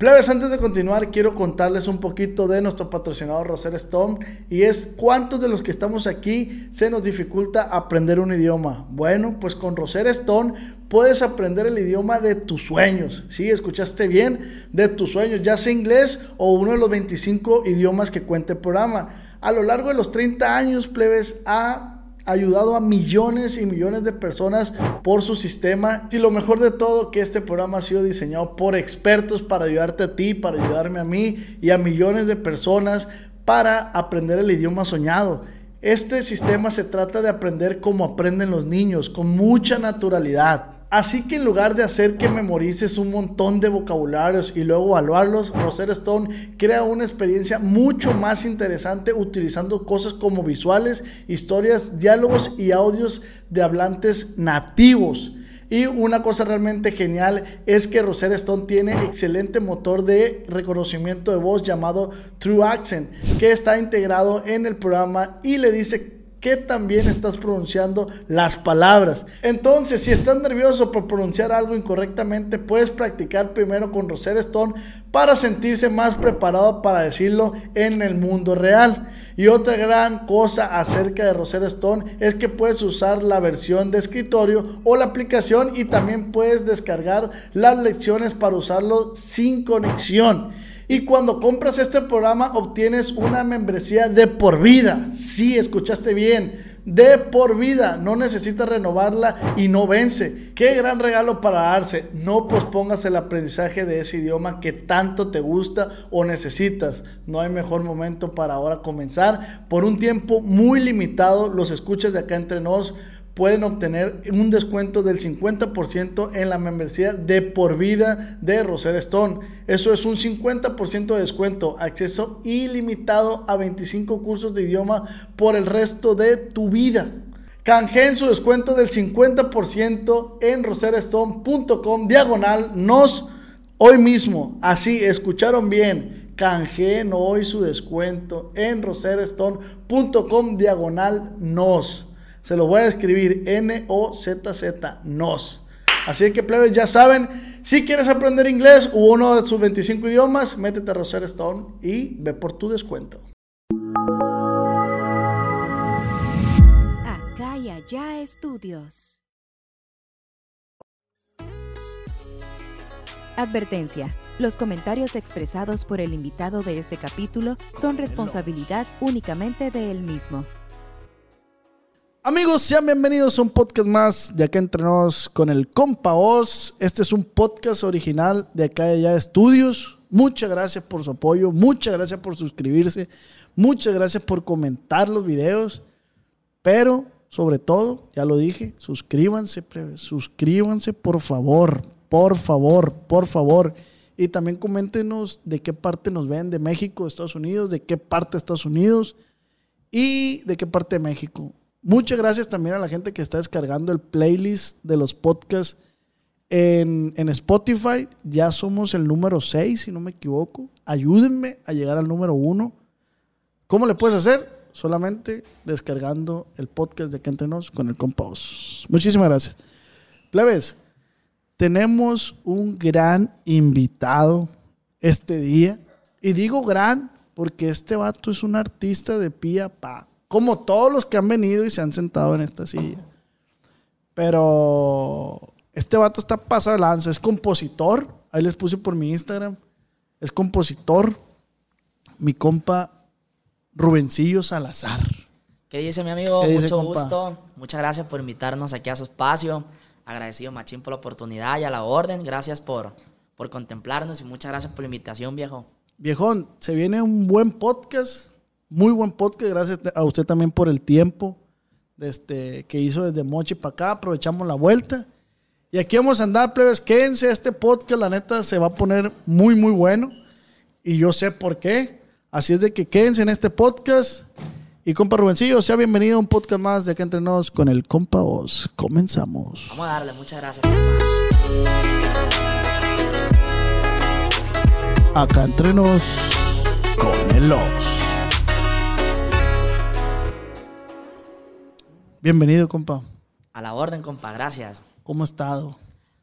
Plebes, antes de continuar, quiero contarles un poquito de nuestro patrocinador Roser Stone y es cuántos de los que estamos aquí se nos dificulta aprender un idioma. Bueno, pues con Roser Stone puedes aprender el idioma de tus sueños. Sí, escuchaste bien, de tus sueños, ya sea inglés o uno de los 25 idiomas que cuenta el programa. A lo largo de los 30 años, plebes, ha ayudado a millones y millones de personas por su sistema. Y lo mejor de todo, que este programa ha sido diseñado por expertos para ayudarte a ti, para ayudarme a mí y a millones de personas para aprender el idioma soñado. Este sistema se trata de aprender como aprenden los niños, con mucha naturalidad. Así que en lugar de hacer que memorices un montón de vocabularios y luego evaluarlos, Rosetta Stone crea una experiencia mucho más interesante utilizando cosas como visuales, historias, diálogos y audios de hablantes nativos. Y una cosa realmente genial es que Rosetta Stone tiene excelente motor de reconocimiento de voz llamado True Accent, que está integrado en el programa y le dice que también estás pronunciando las palabras. Entonces, si estás nervioso por pronunciar algo incorrectamente, puedes practicar primero con Rosetta Stone para sentirse más preparado para decirlo en el mundo real. Y otra gran cosa acerca de Rosetta Stone es que puedes usar la versión de escritorio o la aplicación y también puedes descargar las lecciones para usarlo sin conexión. Y cuando compras este programa obtienes una membresía de por vida. Sí, escuchaste bien. De por vida. No necesitas renovarla y no vence. Qué gran regalo para darse. No pospongas el aprendizaje de ese idioma que tanto te gusta o necesitas. No hay mejor momento para ahora comenzar. Por un tiempo muy limitado, los escuchas de acá entre nos pueden obtener un descuento del 50% en la membresía de por vida de Roser Stone. Eso es un 50% de descuento, acceso ilimitado a 25 cursos de idioma por el resto de tu vida. Canjeen su descuento del 50% en roserstone.com diagonal nos hoy mismo. Así, escucharon bien. Canjeen hoy su descuento en roserstone.com diagonal nos. Se lo voy a escribir N-O-Z-Z, NOS. Así que, plebes, ya saben, si quieres aprender inglés u uno de sus 25 idiomas, métete a Roser Stone y ve por tu descuento. Acá y allá estudios. Advertencia. Los comentarios expresados por el invitado de este capítulo son responsabilidad únicamente de él mismo. Amigos, sean bienvenidos a un podcast más de acá entre con el compa Oz. Este es un podcast original de acá y allá estudios. Muchas gracias por su apoyo, muchas gracias por suscribirse, muchas gracias por comentar los videos. Pero, sobre todo, ya lo dije, suscríbanse, suscríbanse por favor, por favor, por favor. Y también coméntenos de qué parte nos ven, de México, de Estados Unidos, de qué parte de Estados Unidos y de qué parte de México. Muchas gracias también a la gente que está descargando el playlist de los podcasts en, Spotify. Ya somos el número 6, si no me equivoco. Ayúdenme a llegar al número 1. ¿Cómo le puedes hacer? Solamente descargando el podcast de Que Entrenos con el Compost. Muchísimas gracias. Plebes, tenemos un gran invitado este día. Y digo gran porque este vato es un artista de pie pa como todos los que han venido y se han sentado en esta silla. Pero este vato está pasado de lanza, es compositor. Ahí les puse por mi Instagram. Es compositor. Mi compa Rubencillo Salazar. ¿Qué dice mi amigo? Mucho gusto. Muchas gracias por invitarnos aquí a su espacio. Agradecido, Machín, por la oportunidad y a la orden. Gracias por, por contemplarnos y muchas gracias por la invitación, viejo. Viejón, se viene un buen podcast muy buen podcast. Gracias a usted también por el tiempo este, que hizo desde Mochi para acá. Aprovechamos la vuelta. Y aquí vamos a andar, plebes. Quédense este podcast. La neta se va a poner muy, muy bueno. Y yo sé por qué. Así es de que quédense en este podcast. Y compa Rubencillo, sea bienvenido a un podcast más de acá entre nos con el compa Oz. Comenzamos. Vamos a darle, muchas gracias. Acá entre nos con el Oz. Bienvenido, compa. A la orden, compa, gracias. ¿Cómo ha estado?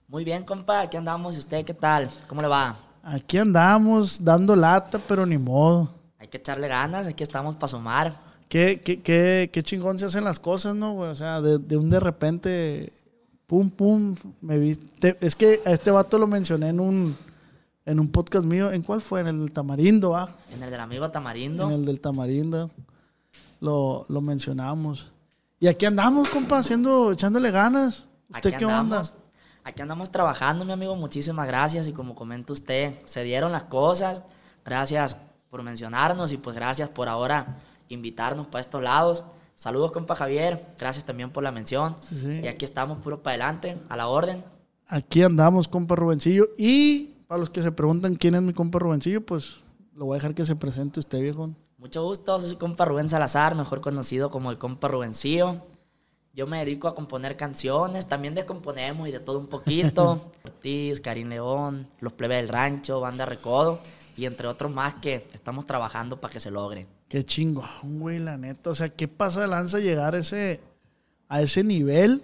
Muy bien, compa, aquí andamos. ¿Y usted qué tal? ¿Cómo le va? Aquí andamos dando lata, pero ni modo. Hay que echarle ganas, aquí estamos para sumar. Qué, qué, qué, qué chingón se hacen las cosas, ¿no, güey? O sea, de, de, un de repente, pum, pum, me viste. Es que a este vato lo mencioné en un, en un podcast mío. ¿En cuál fue? En el del Tamarindo, ¿ah? En el del amigo Tamarindo. En el del Tamarindo. Lo, lo mencionamos. Y aquí andamos, compa, haciendo, echándole ganas. ¿Usted qué onda? Aquí andamos trabajando, mi amigo. Muchísimas gracias. Y como comenta usted, se dieron las cosas. Gracias por mencionarnos y pues gracias por ahora invitarnos para estos lados. Saludos, compa Javier. Gracias también por la mención. Y aquí estamos puro para adelante, a la orden. Aquí andamos, compa Rubencillo. Y para los que se preguntan quién es mi compa Rubencillo, pues lo voy a dejar que se presente usted, viejo. Mucho gusto, soy compa Rubén Salazar, mejor conocido como el compa Rubencillo. Yo me dedico a componer canciones, también descomponemos y de todo un poquito. Ortiz, Karim León, Los Plebes del Rancho, Banda Recodo y entre otros más que estamos trabajando para que se logre. Qué chingón, güey, la neta. O sea, ¿qué pasa de lanza llegar a ese, a ese nivel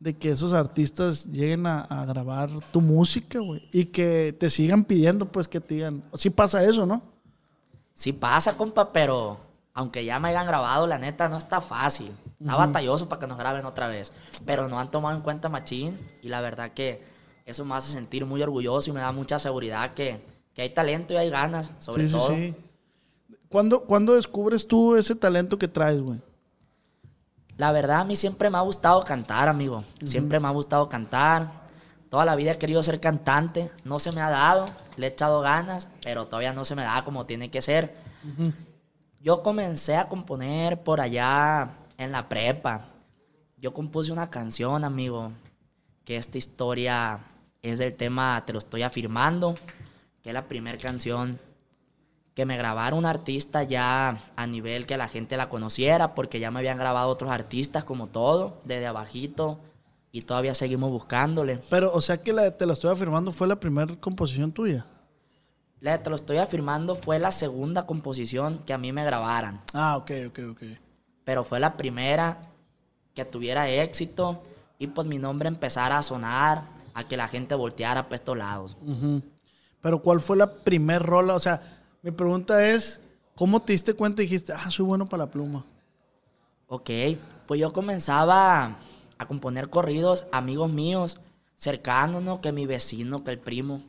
de que esos artistas lleguen a, grabar tu música, güey? Y que te sigan pidiendo, pues, que te digan. Sí pasa eso, ¿no? Sí pasa, compa, pero aunque ya me hayan grabado, la neta no está fácil. Está batalloso para que nos graben otra vez. Pero no han tomado en cuenta Machín y la verdad que eso me hace sentir muy orgulloso y me da mucha seguridad que que hay talento y hay ganas, sobre todo. Sí, sí. ¿Cuándo, descubres tú ese talento que traes, güey? La verdad, a mí siempre me ha gustado cantar, amigo. Siempre me ha gustado cantar. Toda la vida he querido ser cantante. No se me ha dado. Le he echado ganas, pero todavía no se me da como tiene que ser. Yo comencé a componer por allá en la prepa. Yo compuse una canción, amigo, que esta historia es del tema Te lo estoy afirmando que es la primera canción que me grabara un artista ya a nivel que la gente la conociera, porque ya me habían grabado otros artistas como todo, desde abajito, y todavía seguimos buscándole. Pero, o sea que la de Te lo estoy afirmando fue la primera composición tuya. La de Te lo estoy afirmando fue la segunda composición que a mí me grabaran. Ah, ok, ok, ok. Pero fue la primera que tuviera éxito y pues mi nombre empezara a sonar, a que la gente volteara para estos lados. Pero ¿cuál fue la primer rola? O sea, mi pregunta es, ¿cómo te diste cuenta y dijiste, ah, soy bueno para la pluma? Ok, pues yo comenzaba a componer corridos, amigos míos, cercanos, que mi vecino, que el primo.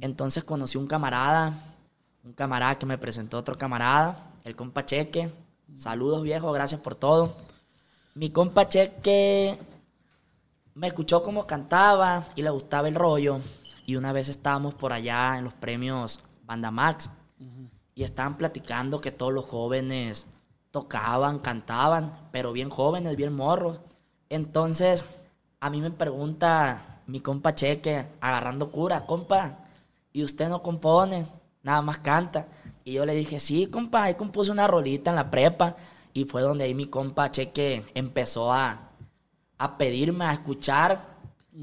Entonces conocí un camarada, un camarada que me presentó otro camarada, el compa Cheque. Saludos viejo, gracias por todo. Mi compa Cheque me escuchó cómo cantaba y le gustaba el rollo. Y una vez estábamos por allá en los premios Banda Max y estaban platicando que todos los jóvenes tocaban, cantaban, pero bien jóvenes, bien morros. Entonces, a mí me pregunta mi compa Cheque, agarrando cura, compa, ¿y usted no compone? Nada más canta. Y yo le dije, sí, compa, ahí compuse una rolita en la prepa. Y fue donde ahí mi compa Cheque empezó a, a pedirme a escuchar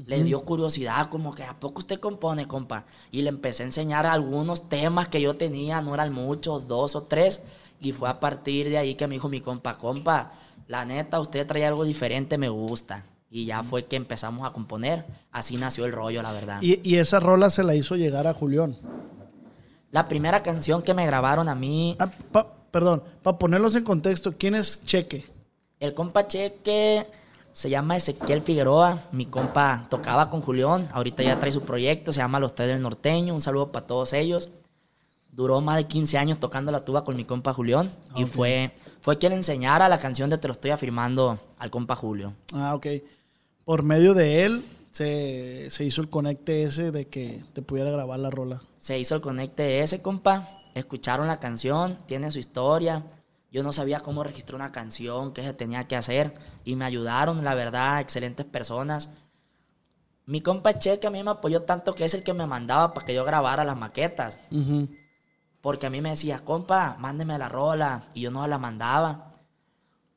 le dio curiosidad, como que ¿a poco usted compone, compa? Y le empecé a enseñar algunos temas que yo tenía, no eran muchos, dos o tres. Y fue a partir de ahí que me dijo mi compa, compa, la neta, usted trae algo diferente, me gusta. Y ya fue que empezamos a componer. Así nació el rollo, la verdad. ¿Y, esa rola se la hizo llegar a Julián? La primera canción que me grabaron a mí... Ah, perdón, para ponerlos en contexto, ¿quién es Cheque? El compa Cheque se llama Ezequiel Figueroa, mi compa tocaba con Julián, ahorita ya trae su proyecto, se llama Los Tres del Norteño, un saludo para todos ellos. Duró más de 15 años tocando la tuba con mi compa Julián y fue, fue quien enseñara la canción de Te lo estoy afirmando al compa Julio. Ah, ok. Por medio de él se, se hizo el conecte ese de que te pudiera grabar la rola. Se hizo el conecte ese, compa. Escucharon la canción, tiene su historia yo no sabía cómo registrar una canción, qué se tenía que hacer. Y me ayudaron, la verdad, excelentes personas. Mi compa Cheque a mí me apoyó tanto que es el que me mandaba para que yo grabara las maquetas. Porque a mí me decía, compa, mándeme la rola. Y yo no la mandaba.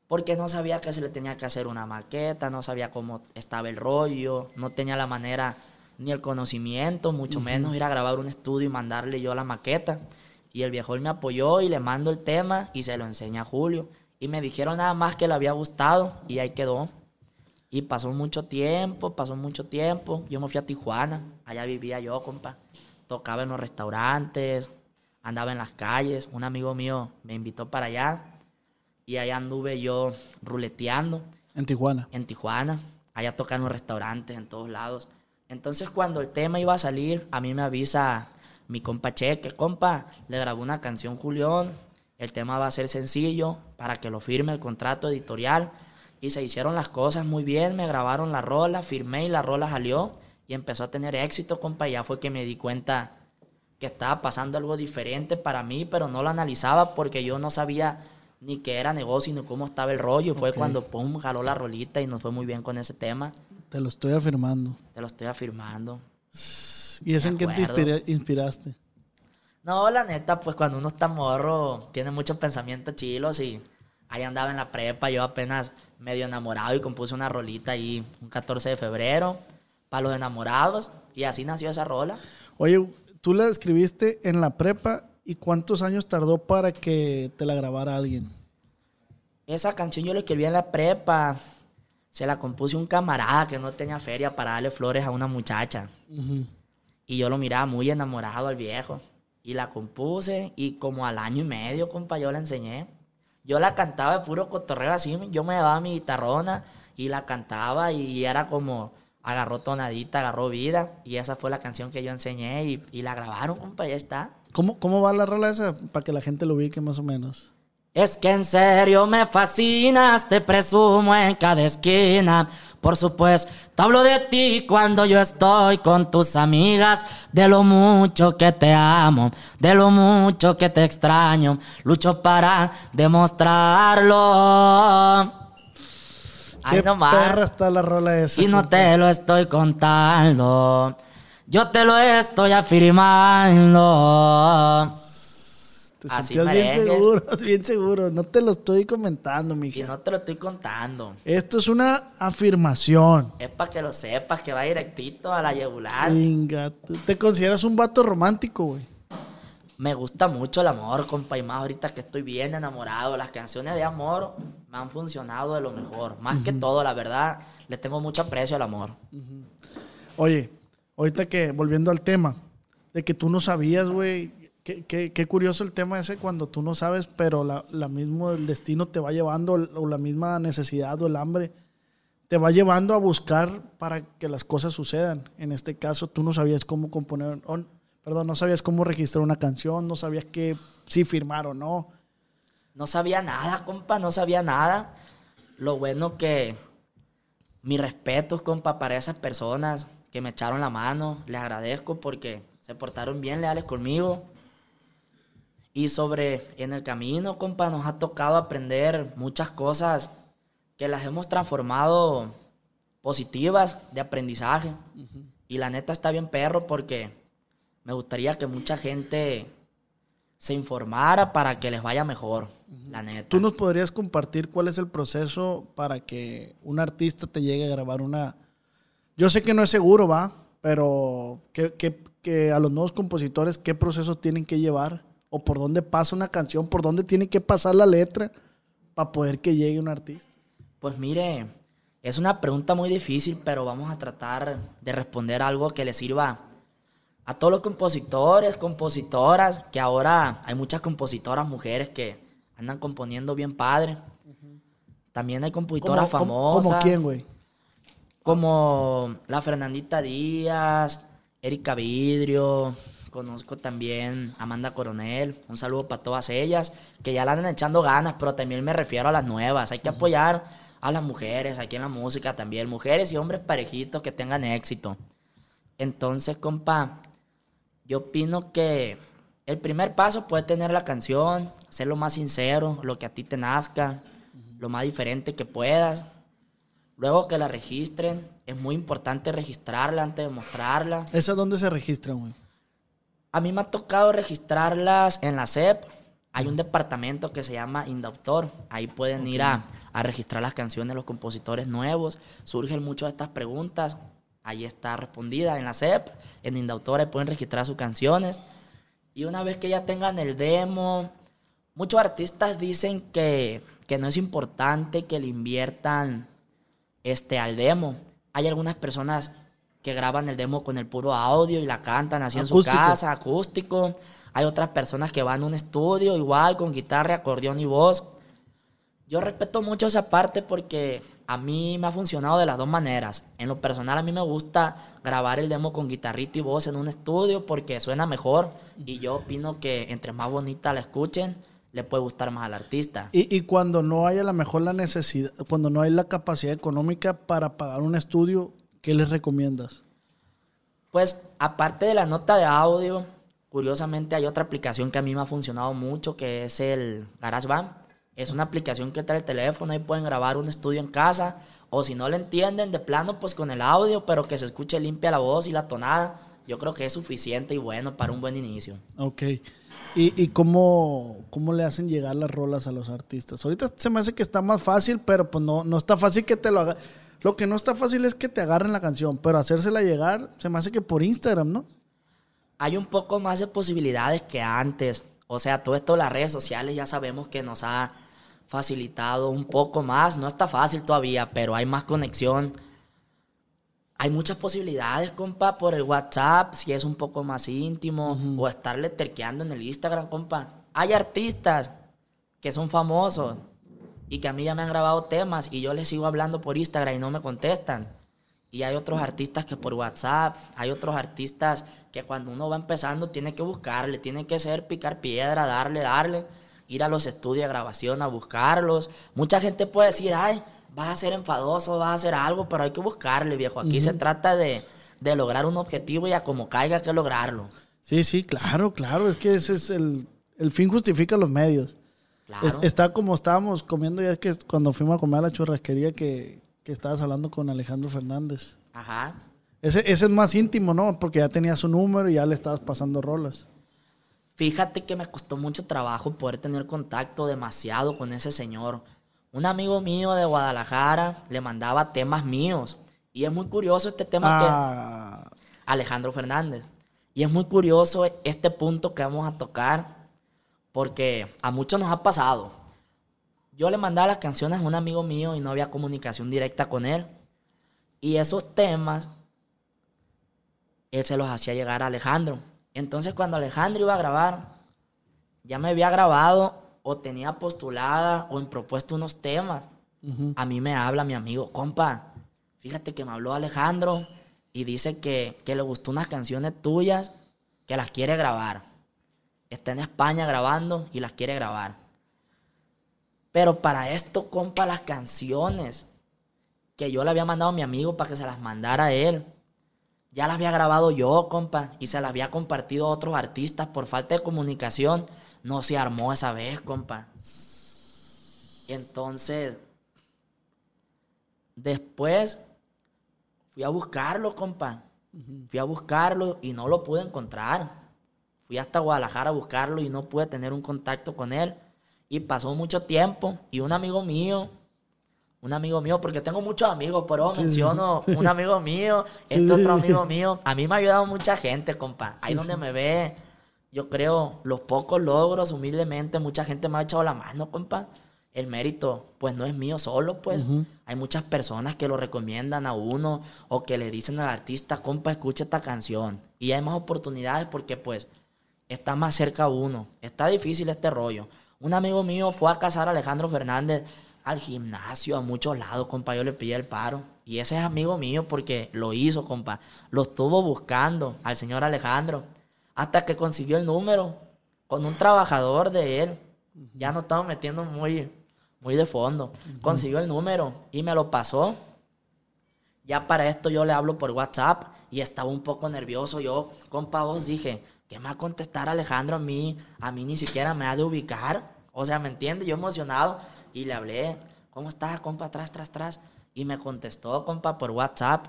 Porque no sabía que se le tenía que hacer una maqueta, no sabía cómo estaba el rollo, no tenía la manera ni el conocimiento, mucho menos ir a grabar un estudio y mandarle yo la maqueta. Y el viejo me apoyó y le mando el tema y se lo enseña a Julio. Y me dijeron nada más que le había gustado y ahí quedó. Y pasó mucho tiempo, pasó mucho tiempo. Yo me fui a Tijuana, allá vivía yo, compa. tocaba en los restaurantes, andaba en las calles. Un amigo mío me invitó para allá y allá anduve yo ruleteando. En Tijuana. En Tijuana. Allá tocan en los restaurantes, en todos lados. Entonces cuando el tema iba a salir, a mí me avisa mi compa Cheque, compa, le grabó una canción Julián, el tema va a ser sencillo para que lo firme el contrato editorial. Y se hicieron las cosas muy bien, me grabaron la rola, firmé y la rola salió y empezó a tener éxito, compa. Y ya fue que me di cuenta que estaba pasando algo diferente para mí, pero no lo analizaba porque yo no sabía ni qué era negocio ni cómo estaba el rollo. Y fue cuando, pum, jaló la rolita y nos fue muy bien con ese tema. Te lo estoy afirmando. Te lo estoy afirmando. ¿Y es en qué te inspiraste? No, la neta, pues cuando uno está morro, tiene muchos pensamientos chilos y ahí andaba en la prepa, yo apenas medio enamorado y compuse una rolita ahí un 14 de febrero para los enamorados y así nació esa rola. Oye, tú la escribiste en la prepa y cuántos años tardó para que te la grabara alguien? Esa canción yo la escribí en la prepa. Se la compuse un camarada que no tenía feria para darle flores a una muchacha. Y yo lo miraba muy enamorado al viejo. Y la compuse y como al año y medio, compa, yo la enseñé. Yo la cantaba de puro cotorreo así. Yo me daba mi guitarrona y la cantaba y era como agarró tonadita, agarró vida. Y esa fue la canción que yo enseñé y, la grabaron, compa, ya está. ¿Cómo, ¿Cómo va la rola esa? Para que la gente lo ubique más o menos. Es que en serio me fascinas, te presumo en cada esquina. Por supuesto, hablo de ti cuando yo estoy con tus amigas, de lo mucho que te amo, de lo mucho que te extraño. Lucho para demostrarlo. Qué perra está la rola esa. Y no te lo estoy contando. Yo te lo estoy afirmando. Te sentías bien seguro, bien seguro. No te lo estoy comentando, mija. Y no te lo estoy contando. Esto es una afirmación. Es para que lo sepas, que va directito a la yugular. Venga, ¿te consideras un vato romántico, güey? Me gusta mucho el amor, compa, y más ahorita que estoy bien enamorado. Las canciones de amor me han funcionado de lo mejor. Más que todo, la verdad, le tengo mucho aprecio al amor. Oye, ahorita que, volviendo al tema, de que tú no sabías, güey, qué, curioso el tema ese cuando tú no sabes, pero la, la mismo el destino te va llevando, o la misma necesidad o el hambre, te va llevando a buscar para que las cosas sucedan. En este caso, tú no sabías cómo componer, perdón, no sabías cómo registrar una canción, no sabías qué, si firmar o no. No sabía nada, compa, no sabía nada. Lo bueno que mis respetos, compa, para esas personas que me echaron la mano, les agradezco porque se portaron bien leales conmigo. Y sobre en el camino, compa, nos ha tocado aprender muchas cosas que las hemos transformado positivas de aprendizaje. Y la neta está bien perro porque me gustaría que mucha gente se informara para que les vaya mejor, la neta. ¿Tú nos podrías compartir cuál es el proceso para que un artista te llegue a grabar una... Yo sé que no es seguro, va, pero que, a los nuevos compositores, ¿qué proceso tienen que llevar? ¿O por dónde pasa una canción? ¿Por dónde tiene que pasar la letra para poder que llegue un artista? Pues mire, es una pregunta muy difícil, pero vamos a tratar de responder algo que le sirva a todos los compositores, compositoras, que ahora hay muchas compositoras mujeres que andan componiendo bien padre. También hay compositoras famosas. ¿Como quién, güey? Como la Fernandita Díaz, Erika Vidrio, conozco también a Amanda Coronel. Un saludo para todas ellas, que ya la andan echando ganas, pero también me refiero a las nuevas. Hay que apoyar a las mujeres aquí en la música también. Mujeres y hombres parejitos que tengan éxito. Entonces, compa, yo opino que el primer paso puede tener la canción, ser lo más sincero, lo que a ti te nazca, lo más diferente que puedas. Luego que la registren, es muy importante registrarla antes de mostrarla. ¿Esa dónde se registra, güey? A mí me ha tocado registrarlas en la SEP. Hay un departamento que se llama Indautor. Ahí pueden ir a, a, registrar las canciones de los compositores nuevos. Surgen muchas de estas preguntas ahí está respondida en la CEP, en Indautora pueden registrar sus canciones. Y una vez que ya tengan el demo, muchos artistas dicen que, no es importante que le inviertan este, al demo. Hay algunas personas que graban el demo con el puro audio y la cantan así en su casa, acústico. Hay otras personas que van a un estudio igual con guitarra, acordeón y voz. Yo respeto mucho esa parte porque a mí me ha funcionado de las dos maneras. En lo personal a mí me gusta grabar el demo con guitarrita y voz en un estudio porque suena mejor y yo opino que entre más bonita la escuchen, le puede gustar más al artista. Y, y cuando no hay a lo mejor la necesidad, cuando no hay la capacidad económica para pagar un estudio, ¿qué les recomiendas? Pues aparte de la nota de audio, curiosamente hay otra aplicación que a mí me ha funcionado mucho que es el GarageBand. Es una aplicación que trae el teléfono y pueden grabar un estudio en casa. O si no le entienden de plano, pues con el audio, pero que se escuche limpia la voz y la tonada. Yo creo que es suficiente y bueno para un buen inicio. Ok. ¿Y, y cómo, cómo le hacen llegar las rolas a los artistas? Ahorita se me hace que está más fácil, pero pues no, no está fácil que te lo haga. Lo que no está fácil es que te agarren la canción, pero hacérsela llegar se me hace que por Instagram, ¿no? Hay un poco más de posibilidades que antes. O sea, todo esto de las redes sociales ya sabemos que nos ha facilitado un poco más. No está fácil todavía, pero hay más conexión. Hay muchas posibilidades, compa, por el WhatsApp, si es un poco más íntimo, o estarle terqueando en el Instagram, compa. Hay artistas que son famosos y que a mí ya me han grabado temas y yo les sigo hablando por Instagram y no me contestan. Y hay otros artistas que por WhatsApp, hay otros artistas que cuando uno va empezando tiene que buscarle, tiene que ser picar piedra, darle, darle, ir a los estudios de grabación a buscarlos. Mucha gente puede decir, ay, vas a ser enfadoso, vas a hacer algo, pero hay que buscarle, viejo. Aquí se trata de, de lograr un objetivo y a como caiga hay que lograrlo. Sí, sí, claro, claro. Es que ese es el, el fin justifica los medios. Claro. Es- está como estábamos comiendo, ya es que cuando fuimos a comer a la churrasquería que, que estabas hablando con Alejandro Fernández. Ajá. Ese, ese es más íntimo, ¿no? Porque ya tenías su número y ya le estabas pasando rolas. Fíjate que me costó mucho trabajo poder tener contacto demasiado con ese señor. Un amigo mío de Guadalajara le mandaba temas míos. Y es muy curioso este tema que... Ah, Alejandro Fernández. Y es muy curioso este punto que vamos a tocar porque a muchos nos ha pasado. Yo le mandaba las canciones a un amigo mío y no había comunicación directa con él. Y esos temas, él se los hacía llegar a Alejandro. Entonces cuando Alejandro iba a grabar, ya me había grabado o tenía postulada o en propuesto unos temas. A mí me habla mi amigo, compa, fíjate que me habló Alejandro y dice que, que le gustó unas canciones tuyas que las quiere grabar. Está en España grabando y las quiere grabar. Pero para esto, compa, las canciones que yo le había mandado a mi amigo para que se las mandara a él, ya las había grabado yo, compa, y se las había compartido a otros artistas por falta de comunicación. No se armó esa vez, compa. Entonces, después fui a buscarlo, compa. Fui a buscarlo y no lo pude encontrar. Fui hasta Guadalajara a buscarlo y no pude tener un contacto con él. Y pasó mucho tiempo y un amigo mío, un amigo mío, porque tengo muchos amigos, pero menciono un amigo mío, este otro amigo mío. A mí me ha ayudado mucha gente, compa. Ahí donde me ve, yo creo, los pocos logros, humildemente, mucha gente me ha echado la mano, compa. El mérito, pues no es mío solo, pues. Hay muchas personas que lo recomiendan a uno o que le dicen al artista, compa, escucha esta canción. Y hay más oportunidades porque, pues, está más cerca a uno. Está difícil este rollo. Un amigo mío fue a casar a Alejandro Fernández al gimnasio, a muchos lados, compa. Yo le pillé el paro. Y ese es amigo mío porque lo hizo, compa. Lo estuvo buscando al señor Alejandro. Hasta que consiguió el número con un trabajador de él. Ya no estamos metiendo muy, muy de fondo. Consiguió el número y me lo pasó. Ya para esto yo le hablo por WhatsApp y estaba un poco nervioso. Yo, compa, vos dije, ¿qué me va a contestar Alejandro a mí? A mí ni siquiera me ha de ubicar. O sea, ¿me entiende? Yo emocionado y le hablé, ¿cómo estás, compa? Atrás, tras, tras. Y me contestó, compa, por WhatsApp.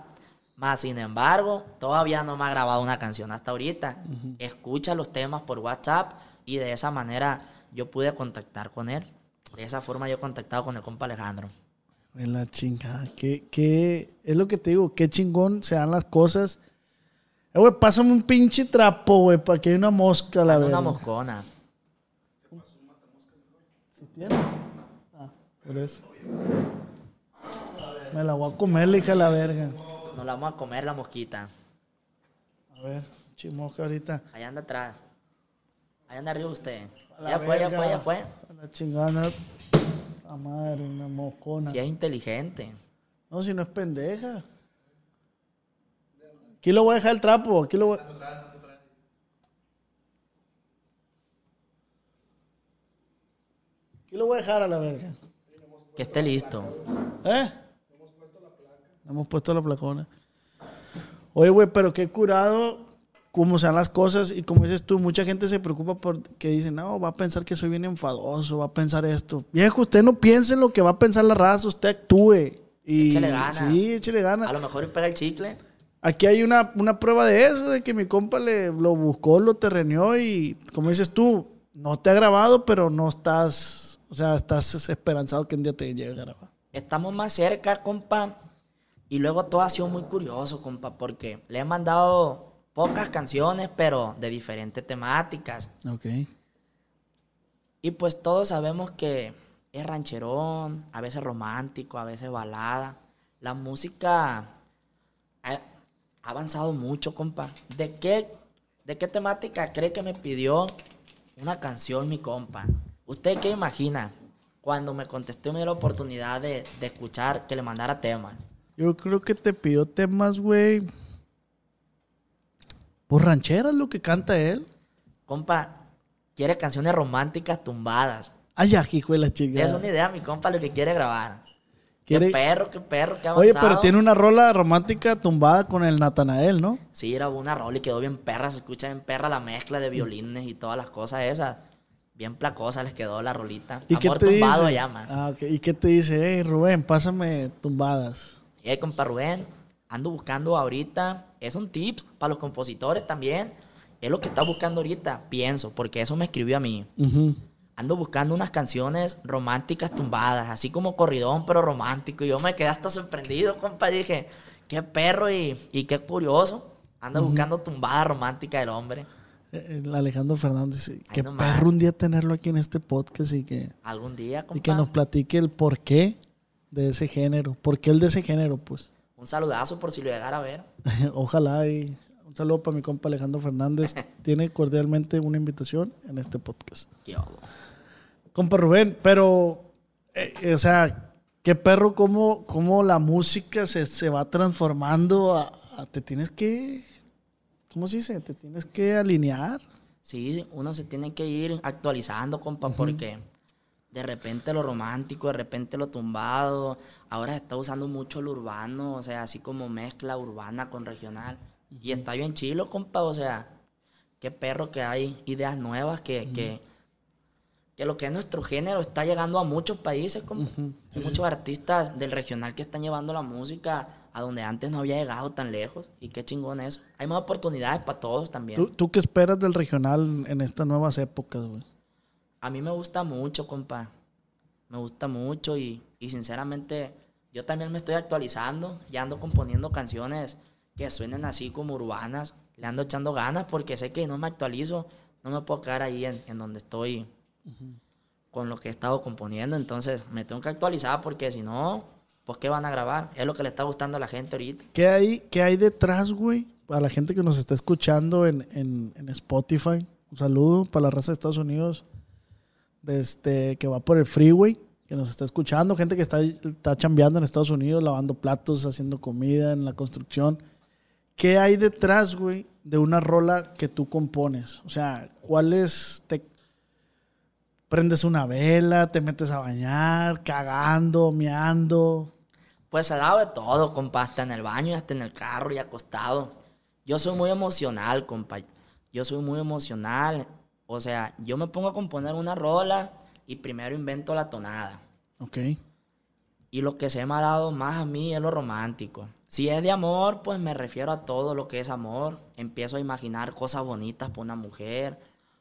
Más sin embargo, todavía no me ha grabado una canción hasta ahorita. Escucha los temas por WhatsApp y de esa manera yo pude contactar con él. De esa forma yo he contactado con el compa Alejandro. en la chingada. ¿Qué, qué, es lo que te digo, qué chingón se dan las cosas. Eh, güey, pásame un pinche trapo, güey, para que haya una mosca, la Ando una verdad. moscona. ¿Sí tienes? Por eso. Me la voy a comer, la hija de la verga. Nos la vamos a comer la mosquita. A ver, chimosca ahorita. Allá anda atrás. Allá anda arriba usted. A Ya fue, ya fue, ya fue. A la chingada. A madre, una moscona. Si es inteligente. No, si no es pendeja. Aquí lo voy a dejar el trapo. Aquí lo voy. Aquí lo voy a dejar a la verga. Que esté listo. ¿Eh? Hemos puesto la placona. Oye, güey, pero qué curado cómo sean las cosas y como dices tú, mucha gente se preocupa porque dicen, no, va a pensar que soy bien enfadoso, va a pensar esto. Viejo, usted no piense en lo que va a pensar la raza, usted actúe. Y, Échale ganas. Sí, échale ganas. A lo mejor pega el chicle. Aquí hay una, una prueba de eso, de que mi compa le, lo buscó, lo terreneó y como dices tú, no te ha grabado, pero no estás, o sea, estás esperanzado que un día te llegue a grabar. Estamos más cerca, compa. Y luego todo ha sido muy curioso, compa, porque le he mandado pocas canciones, pero de diferentes temáticas. Ok. Y pues todos sabemos que es rancherón, a veces romántico, a veces balada. La música ha avanzado mucho, compa. ¿De qué, ¿De qué temática cree que me pidió una canción mi compa? ¿Usted qué imagina? Cuando me contesté me dio la oportunidad de, de escuchar que le mandara temas. Yo creo que te pidió temas, güey. Por rancheras lo que canta él. Compa, quiere canciones románticas tumbadas. Ay, hijo de la Es chingada. una idea, mi compa, lo que quiere grabar. Quiere- Qué perro, qué perro, qué Oye, avanzado. pero tiene una rola romántica tumbada con el Natanael, ¿no? Sí, era una rola y quedó bien perra. Se escucha bien perra la mezcla de violines y todas las cosas esas. Bien placosa les quedó la rolita. ¿Y qué Amor te tumbado dice? llama. Ah. ¿Y qué te dice? Hey, Rubén, pásame tumbadas. Y ahí, compa Rubén, ando buscando ahorita. Es un tips para los compositores también. Es lo que está buscando ahorita, pienso, porque eso me escribió a mí. Ando buscando unas canciones románticas tumbadas, así como corridón, pero romántico. Y yo me quedé hasta sorprendido, compa. Dije, qué perro y, y qué curioso. Anda buscando tumbada romántica del hombre. Eh, El Alejandro Fernández. nomás. perro un día tenerlo aquí en este podcast y que, Algún día, compa. y que nos platique el porqué de ese género. ¿Por qué el de ese género? Pues Un saludazo por si lo llegara a ver. ojalá y un saludo para mi compa Alejandro Fernández. Tiene cordialmente una invitación en este podcast. Qué. Compa Rubén, pero, eh, eh, o sea, qué perro cómo, cómo la música se, se va transformando. a- a- te tienes que, ¿cómo se dice? Te tienes que alinear. Sí, uno se tiene que ir actualizando, compa, porque de repente lo romántico, de repente lo tumbado. Ahora se está usando mucho lo urbano, o sea, así como mezcla urbana con regional. Y está bien chilo, compa, o sea, qué perro que hay ideas nuevas que, que, que lo que es nuestro género está llegando a muchos países. Hay muchos artistas del regional que están llevando la música a donde antes no había llegado tan lejos. Y qué chingón eso. Hay más oportunidades para todos también. ¿Tú, tú qué esperas del regional en estas nuevas épocas, güey? A mí me gusta mucho, compa. Me gusta mucho y, y sinceramente yo también me estoy actualizando. Ya ando componiendo canciones que suenen así como urbanas. Le ando echando ganas porque sé que no me actualizo. No me puedo quedar ahí en, en donde estoy con lo que he estado componiendo. Entonces me tengo que actualizar porque si no, pues ¿qué van a grabar? Es lo que le está gustando a la gente ahorita. ¿Qué hay, qué hay detrás, güey? Para la gente que nos está escuchando en, en- Spotify. Un saludo para la raza de Estados Unidos. Este, que va por el freeway, que nos está escuchando. Gente que está, está chambeando en Estados Unidos, lavando platos, haciendo comida en la construcción. ¿Qué hay detrás, güey, de una rola que tú compones? O sea, ¿cuáles te prendes una vela, te metes a bañar, cagando, meando? Pues se ha dado de todo, compa, hasta en el baño, y hasta en el carro y acostado. Yo soy muy emocional, compa. Yo soy muy emocional. O sea, yo me pongo a componer una rola y primero invento la tonada. Ok. Y lo que se me ha dado más a mí es lo romántico. Si es de amor, pues me refiero a todo lo que es amor. Empiezo a imaginar cosas bonitas para una mujer.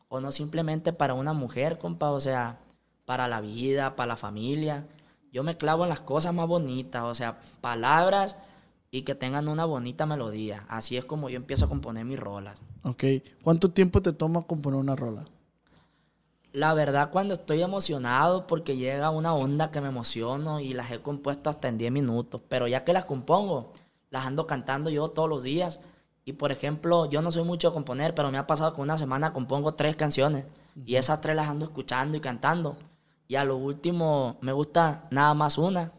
O no simplemente para una mujer, compa. O sea, para la vida, para la familia. Yo me clavo en las cosas más bonitas. O sea, palabras y que tengan una bonita melodía. Así es como yo empiezo a componer mis rolas. Ok. ¿Cuánto tiempo te toma componer una rola? La verdad, cuando estoy emocionado, porque llega una onda que me emociono y las he compuesto hasta en 10 minutos, pero ya que las compongo, las ando cantando yo todos los días. Y por ejemplo, yo no soy mucho de componer, pero me ha pasado que una semana compongo tres canciones. Y esas tres las ando escuchando y cantando. Y a lo último me gusta nada más una.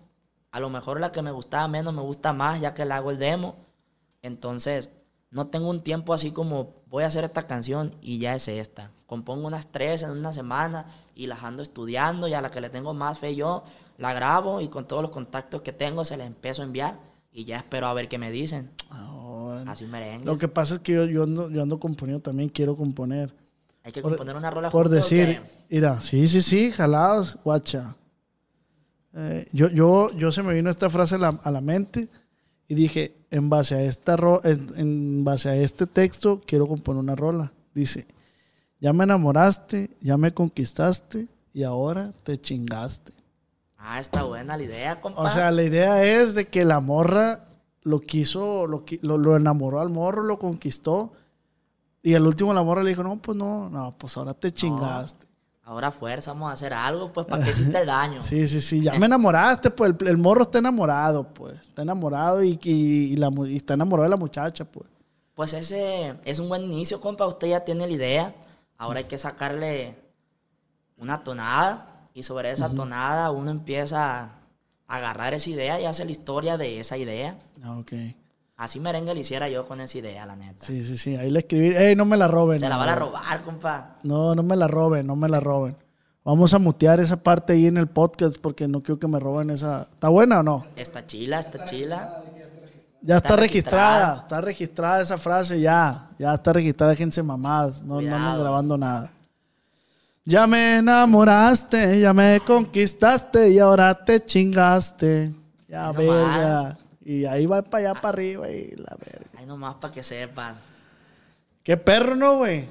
A lo mejor la que me gustaba menos me gusta más ya que le hago el demo. Entonces, no tengo un tiempo así como voy a hacer esta canción y ya es esta. Compongo unas tres en una semana y las ando estudiando y a la que le tengo más fe yo la grabo y con todos los contactos que tengo se les empiezo a enviar y ya espero a ver qué me dicen. Ahora, Así merengue. Lo que pasa es que yo, yo, ando, yo ando componiendo también, quiero componer. Hay que por- componer una rola Por juntos, ¿o decir, mira, sí, sí, sí, jalados, guacha. Eh, yo, yo, yo se me vino esta frase a la, a la mente y dije, en base a esta ro- en, en base a este texto, quiero componer una rola. Dice, ya me enamoraste, ya me conquistaste y ahora te chingaste. Ah, está buena la idea, compa. O sea, la idea es de que la morra lo quiso, lo, qui- lo, lo enamoró al morro, lo conquistó. Y al último la morra le dijo, no, pues no, no, pues ahora te chingaste. Ahora fuerza, vamos a hacer algo, pues, para que hiciste el daño. Sí, sí, sí, ya me enamoraste, pues el, el morro está enamorado, pues. Está enamorado y, y- y la, y está enamorado de la muchacha, pues. Pues ese es un buen inicio, compa. Usted ya tiene la idea. Ahora hay que sacarle una tonada. Y sobre esa tonada uno empieza a agarrar esa idea y hace la historia de esa idea. Ah, ok. Así merengue lo hiciera yo con esa idea, la neta. Sí, sí, sí. Ahí le escribí, ey, no me la roben. Se la no, van a robar, compa. No, no me la roben, no me la roben. Vamos a mutear esa parte ahí en el podcast porque no quiero que me roben esa. ¿Está buena o no? Está chila, está chila. Ya está, Está registrada, registrada. está registrada esa frase ya. Ya está registrada, déjense mamadas. No, no andan grabando nada. Ya me enamoraste, ya me conquistaste y ahora te chingaste. Ya, Ahí verga. Y ahí va para allá, para arriba y la verga. Ahí nomás para que sepan. Qué perro, ¿no, güey?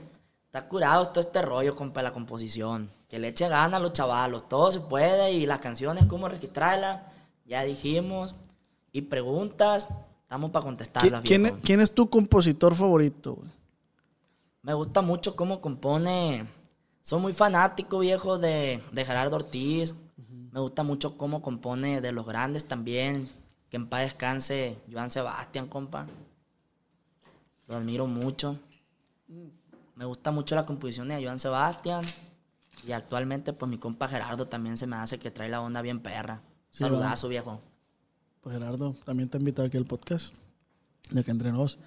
Está curado todo este rollo, compa, la composición. Que le eche ganas a los chavalos. Todo se puede y las canciones, cómo registrarlas, ya dijimos. Y preguntas, estamos para ¿Qui- contestarlas, ¿Quién, es- viejo. quién es tu compositor favorito, güey? Me gusta mucho cómo compone. Soy muy fanático, viejo, de, de Gerardo Ortiz. Me gusta mucho cómo compone de los grandes también. Que en paz descanse Joan Sebastián, compa. Lo admiro mucho. Me gusta mucho la composición de Joan Sebastián. Y actualmente, pues mi compa Gerardo también se me hace que trae la onda bien perra. Sí, Saludazo, viejo. Pues Gerardo, también te he invitado aquí al podcast. De que entre nos.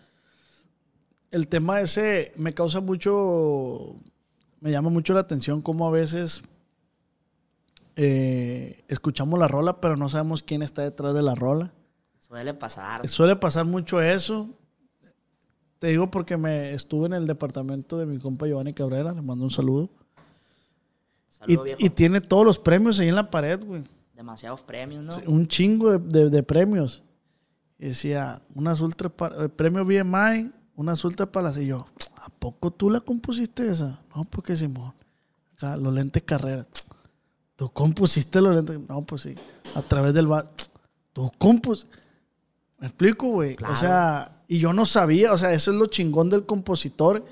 El tema ese me causa mucho. Me llama mucho la atención cómo a veces eh, escuchamos la rola, pero no sabemos quién está detrás de la rola. Suele pasar. Suele pasar mucho eso. Te digo porque me estuve en el departamento de mi compa Giovanni Cabrera, le mando un saludo. Y, viejo. y tiene todos los premios ahí en la pared, güey. Demasiados premios, ¿no? Un chingo de, de- de premios. Y decía, unas ultra para, eh, premio BMI, unas ultra para las. Y yo, ¿a poco tú la compusiste esa? No, porque Simón. Acá, los lentes carrera. ¿Tú compusiste los lentes? No, pues sí. A través del bar. ¿Tú compus? ¿Me explico, güey? Claro. O sea, y yo no sabía, o sea, eso es lo chingón del compositor,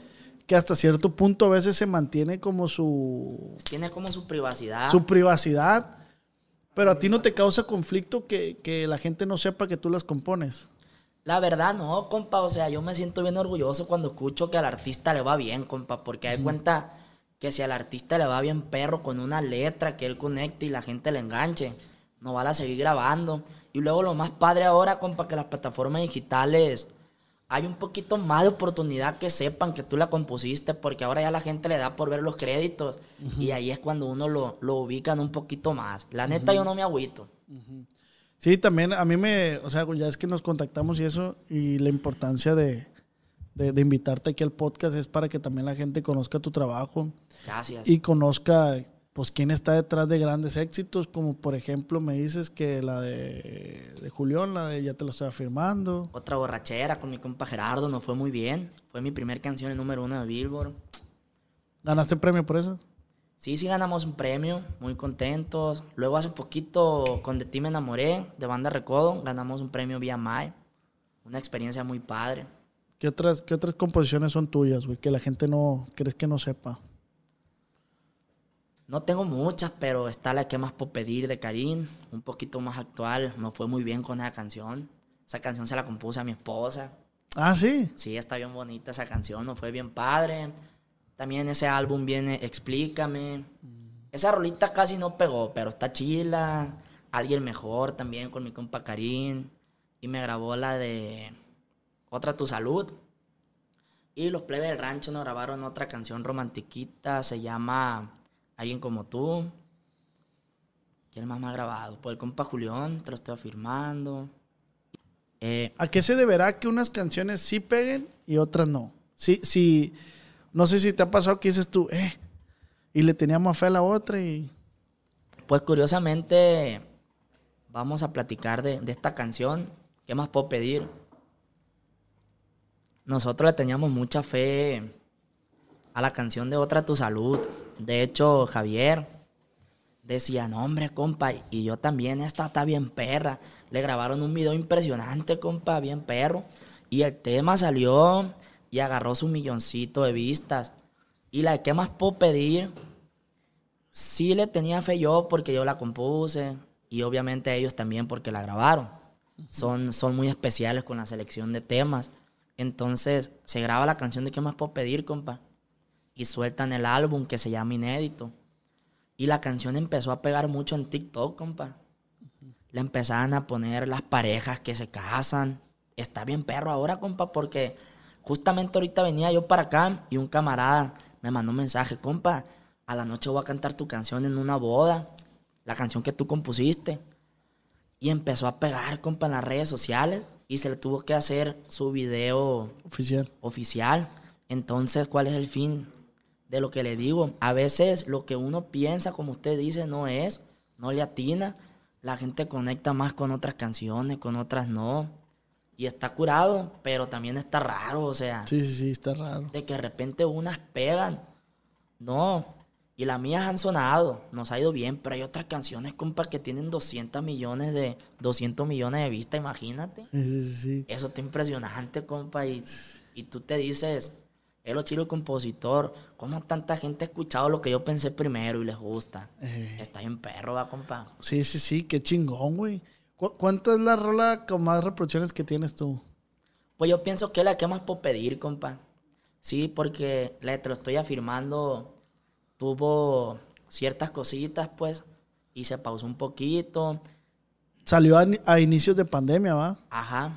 que hasta cierto punto a veces se mantiene como su Tiene como su privacidad. su privacidad. Pero a ti no te causa conflicto que, que la gente no sepa que tú las compones. La verdad, no, compa. O sea, yo me siento bien orgulloso cuando escucho que al artista le va bien, compa. Porque hay cuenta que si al artista le va bien perro con una letra que él conecte y la gente le enganche, no van a seguir grabando. Y luego lo más padre ahora, compa, que las plataformas digitales hay un poquito más de oportunidad que sepan que tú la compusiste, porque ahora ya la gente le da por ver los créditos. Y ahí es cuando uno lo, lo ubican un poquito más. La neta, yo no me agüito. Sí, también a mí me, o sea, ya es que nos contactamos y eso, y la importancia de, de- de invitarte aquí al podcast es para que también la gente conozca tu trabajo Gracias. y conozca, pues, quién está detrás de grandes éxitos, como por ejemplo me dices que la de, de Julián, la de Ya te lo estoy afirmando. Otra borrachera con mi compa Gerardo, nos fue muy bien. Fue mi primer canción el número uno de Billboard. ¿Ganaste premio por eso? Sí, sí ganamos un premio, muy contentos. Luego hace poquito con De ti me enamoré, de Banda Recodo, ganamos un premio vía Mai. Una experiencia muy padre. ¿Qué otras, qué otras composiciones son tuyas, güey? Que la gente no, crees que no sepa. No tengo muchas, pero está la que más por pedir de Karim, un poquito más actual. No fue muy bien con esa canción. Esa canción se la compuse a mi esposa. Ah, sí. Sí, está bien bonita esa canción, no fue bien padre. También ese álbum viene Explícame. Esa rolita casi no pegó, pero está chila. Alguien mejor también con mi compa Karim. Y me grabó la de Otra Tu Salud. Y los plebes del rancho nos grabaron otra canción romantiquita, se llama Alguien como tú. ¿Quién más me ha grabado? Pues el compa Julián, te lo estoy afirmando. Eh, ¿A qué se deberá que unas canciones sí peguen y otras no? Sí, sí, no sé si te ha pasado que dices tú, eh, y le teníamos fe a la otra y... Pues curiosamente vamos a platicar de, de esta canción. ¿Qué más puedo pedir? Nosotros le teníamos mucha fe a la canción de Otra Tu Salud. De hecho, Javier decía, no hombre, compa, y yo también, esta está bien perra. Le grabaron un video impresionante, compa, bien perro. Y el tema salió y agarró su milloncito de vistas. Y la de qué más puedo pedir, sí le tenía fe yo porque yo la compuse. Y obviamente ellos también porque la grabaron. Son, son muy especiales con la selección de temas. Entonces se graba la canción de qué más puedo pedir, compa. Y sueltan el álbum que se llama Inédito. Y la canción empezó a pegar mucho en TikTok, compa. Le empezaban a poner las parejas que se casan. Está bien perro ahora, compa, porque justamente ahorita venía yo para acá y un camarada me mandó un mensaje, compa, a la noche voy a cantar tu canción en una boda, la canción que tú compusiste. Y empezó a pegar, compa, en las redes sociales y se le tuvo que hacer su video oficial. Oficial. Entonces, ¿cuál es el fin de lo que le digo? A veces lo que uno piensa, como usted dice, no es, no le atina la gente conecta más con otras canciones, con otras no. Y está curado, pero también está raro, o sea. Sí, sí, sí, está raro. De que de repente unas pegan. No. Y las mías han sonado, nos ha ido bien, pero hay otras canciones, compa, que tienen 200 millones de 200 millones de vistas, imagínate. Sí, sí, sí. Eso está impresionante, compa, y, y tú te dices, el chilo compositor. ¿Cómo tanta gente ha escuchado lo que yo pensé primero y les gusta? Eh. Está bien perro, va, compa. Sí, sí, sí, qué chingón, güey. ¿Cuánto es la rola con más reproducciones que tienes tú? Pues yo pienso que es la que más puedo pedir, compa. Sí, porque te lo estoy afirmando, tuvo ciertas cositas, pues, y se pausó un poquito. Salió a, a inicios de pandemia, ¿va? Ajá,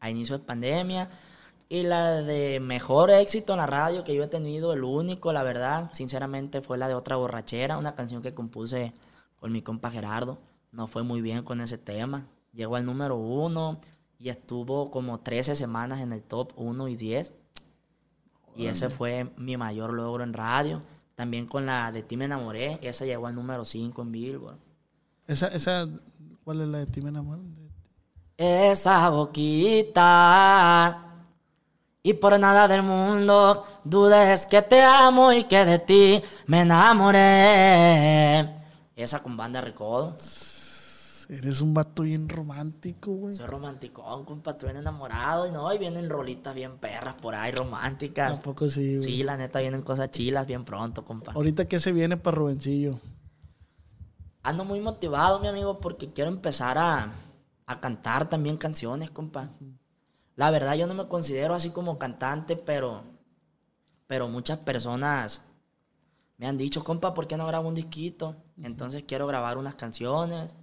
a inicios de pandemia y la de mejor éxito en la radio que yo he tenido, el único, la verdad, sinceramente, fue la de Otra Borrachera, una canción que compuse con mi compa Gerardo. No fue muy bien con ese tema. Llegó al número uno y estuvo como 13 semanas en el top 1 y 10. Y ese fue mi mayor logro en radio. También con la de Ti me enamoré, esa llegó al número 5 en Billboard. Esa, esa, ¿cuál es la de Ti me enamoré? Esa boquita y por nada del mundo dudes que te amo y que de ti me enamoré. Esa con banda recodo. Eres un vato bien romántico, güey. Soy romanticón, compa, estoy bien enamorado. Y no, y vienen rolitas bien perras por ahí, románticas. Tampoco sí, güey. Sí, la neta, vienen cosas chilas bien pronto, compa. Ahorita, ¿qué se viene para Rubencillo? Ando muy motivado, mi amigo, porque quiero empezar a, a cantar también canciones, compa. La verdad yo no me considero así como cantante, pero, pero muchas personas me han dicho, compa, ¿por qué no grabo un disquito? Entonces quiero grabar unas canciones.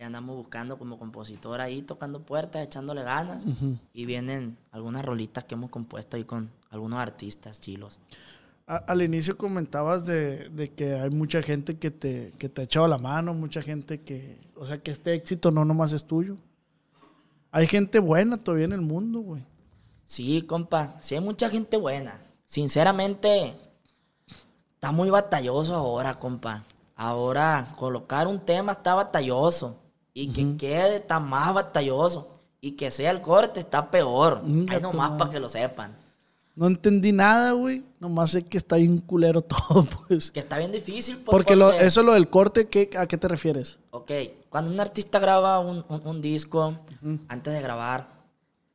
Y andamos buscando como compositor ahí, tocando puertas, echándole ganas. Y vienen algunas rolitas que hemos compuesto ahí con algunos artistas chilos. al inicio comentabas de, que hay mucha gente que te, que te ha echado la mano, mucha gente que, o sea, que este éxito no nomás es tuyo. Hay gente buena todavía en el mundo, güey. Sí, compa. Sí, hay mucha gente buena. Sinceramente, está muy batalloso ahora, compa. Ahora, colocar un tema está batalloso. Y que quede tan más batalloso. Y que sea el corte está peor. Hay nomás para que lo sepan. No entendí nada, güey. Nomás sé que está bien culero todo, pues. Que está bien difícil. Pues, porque, lo, eso lo del corte, ¿qué, ¿a qué te refieres? Ok, cuando un artista graba un, disco, antes de grabar,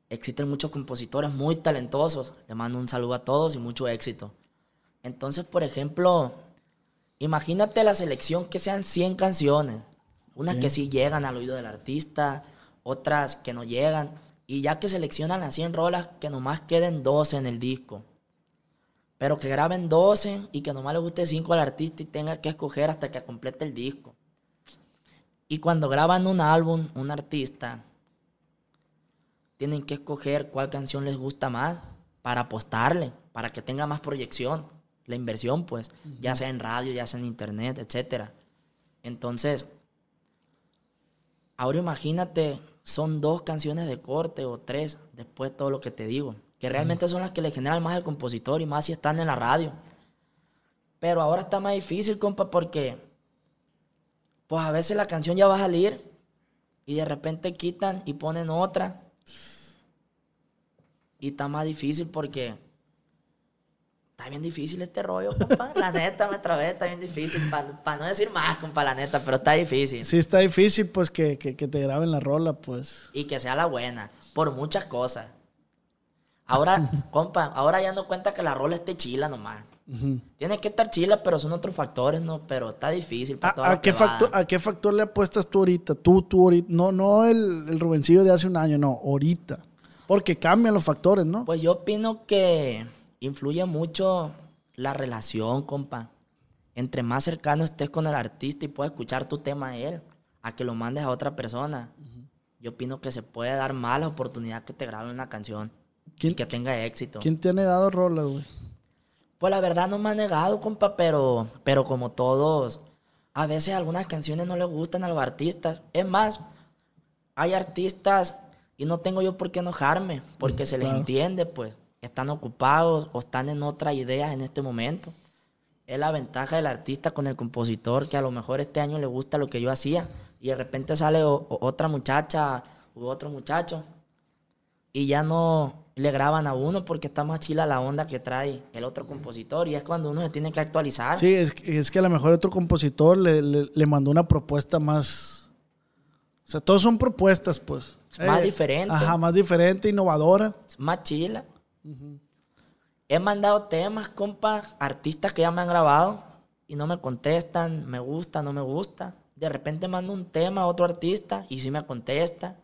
existen muchos compositores muy talentosos. Le mando un saludo a todos y mucho éxito. Entonces, por ejemplo, imagínate la selección que sean 100 canciones. Unas que sí llegan al oído del artista, otras que no llegan. Y ya que seleccionan las 100 rolas, que nomás queden 12 en el disco. Pero que graben 12 y que nomás le guste 5 al artista y tenga que escoger hasta que complete el disco. Y cuando graban un álbum, un artista, tienen que escoger cuál canción les gusta más para apostarle, para que tenga más proyección. La inversión, pues, ya sea en radio, ya sea en internet, etc. Entonces, ahora imagínate, son dos canciones de corte o tres, después de todo lo que te digo, que realmente son las que le generan más al compositor y más si están en la radio. Pero ahora está más difícil, compa, porque pues a veces la canción ya va a salir y de repente quitan y ponen otra. Y está más difícil porque está bien difícil este rollo, compa. La neta me trabé, está bien difícil. Para no decir más, compa, la neta, pero está difícil. Sí, está difícil, pues que, que, que te graben la rola, pues. Y que sea la buena, por muchas cosas. Ahora, compa, ahora ya no cuenta que la rola esté chila nomás. Tiene que estar chila, pero son otros factores, ¿no? Pero está difícil. ¿A, qué factor, ¿A qué factor le apuestas tú ahorita? Tú, tú ahorita. No, no el, el Rubencillo de hace un año, no, ahorita. Porque cambian los factores, ¿no? Pues yo opino que influye mucho la relación, compa. Entre más cercano estés con el artista y puedas escuchar tu tema a él, a que lo mandes a otra persona. Yo opino que se puede dar más la oportunidad que te graben una canción. y que tenga éxito. ¿Quién te ha negado rolas, güey? Pues la verdad no me ha negado, compa, pero, pero como todos, a veces algunas canciones no les gustan a los artistas. Es más, hay artistas y no tengo yo por qué enojarme, porque se les entiende, pues. Están ocupados o están en otras ideas en este momento. Es la ventaja del artista con el compositor, que a lo mejor este año le gusta lo que yo hacía y de repente sale otra muchacha u otro muchacho y ya no, le graban a uno porque está más chila la onda que trae el otro compositor y es cuando uno se tiene que actualizar. Sí, es, es que a lo mejor otro compositor le, le, mandó una propuesta más... O sea, todos son propuestas, pues. más eh, diferente. Ajá, más diferente, innovadora. Más chila. He mandado temas, compa, artistas que ya me han grabado y no me contestan, me gusta, no me gusta. De repente mando un tema a otro artista y sí me contesta.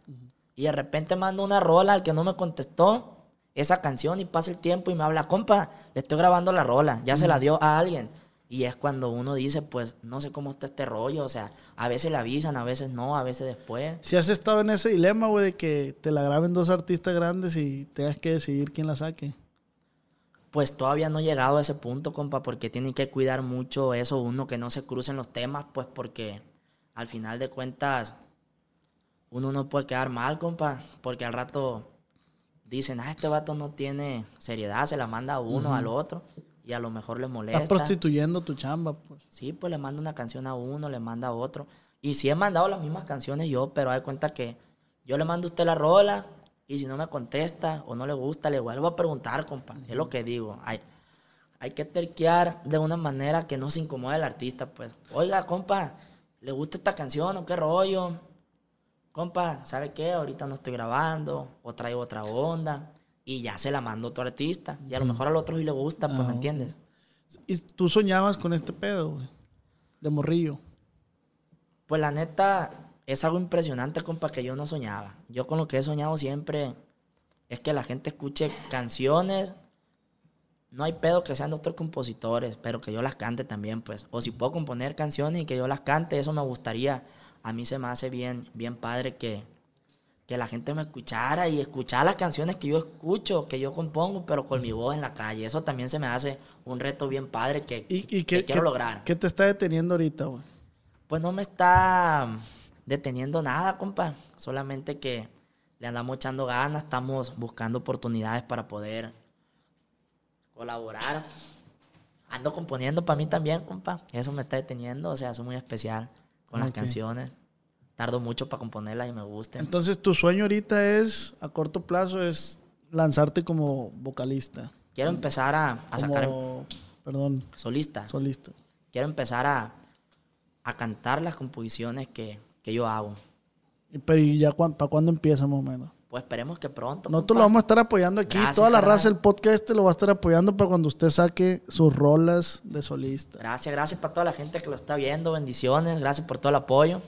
Y de repente mando una rola al que no me contestó esa canción y pasa el tiempo y me habla, compa, le estoy grabando la rola, ya se la dio a alguien. Y es cuando uno dice, pues no sé cómo está este rollo, o sea, a veces le avisan, a veces no, a veces después. Si has estado en ese dilema, güey, de que te la graben dos artistas grandes y tengas que decidir quién la saque. Pues todavía no he llegado a ese punto, compa, porque tiene que cuidar mucho eso, uno que no se crucen los temas, pues porque al final de cuentas uno no puede quedar mal, compa, porque al rato dicen, ah, este vato no tiene seriedad, se la manda a uno, al otro, y a lo mejor le molesta. Estás prostituyendo tu chamba, pues. Sí, pues le manda una canción a uno, le manda a otro. Y sí he mandado las mismas canciones yo, pero hay cuenta que yo le mando a usted la rola, y si no me contesta o no le gusta, le vuelvo a preguntar, compa. Es lo que digo. Hay, hay que terquear de una manera que no se incomode el artista, pues. Oiga, compa, ¿le gusta esta canción o qué rollo? compa, ¿sabe qué? Ahorita no estoy grabando, o traigo otra onda, y ya se la mando a otro artista. Y a lo mejor al otro sí le gusta, pues, ¿me ah, entiendes? ¿Y tú soñabas con este pedo, güey? De morrillo. Pues la neta, es algo impresionante, compa, que yo no soñaba. Yo con lo que he soñado siempre es que la gente escuche canciones. No hay pedo que sean de otros compositores, pero que yo las cante también, pues. O si puedo componer canciones y que yo las cante, eso me gustaría a mí se me hace bien, bien padre que, que la gente me escuchara y escuchar las canciones que yo escucho, que yo compongo, pero con mi voz en la calle. Eso también se me hace un reto bien padre que, quiero lograr. ¿Qué te está deteniendo ahorita, güey? Pues no me está deteniendo nada, compa. Solamente que le andamos echando ganas, estamos buscando oportunidades para poder colaborar. Ando componiendo para mí también, compa. Eso me está deteniendo, o sea, es muy especial con las canciones. Tardo mucho para componerlas y me gustan. Entonces, tu sueño ahorita es, a corto plazo, es lanzarte como vocalista. Quiero empezar a, a sacar. Perdón. Solista. Solista. Quiero empezar a, a cantar las composiciones que, que yo hago. Pero ¿y ya para cuándo empieza más o menos? Pues esperemos que pronto. Nosotros lo vamos a estar apoyando aquí. Toda la raza del podcast este lo va a estar apoyando para cuando usted saque sus rolas de solista. Gracias, gracias para toda la gente que lo está viendo. Bendiciones. Gracias por todo el apoyo.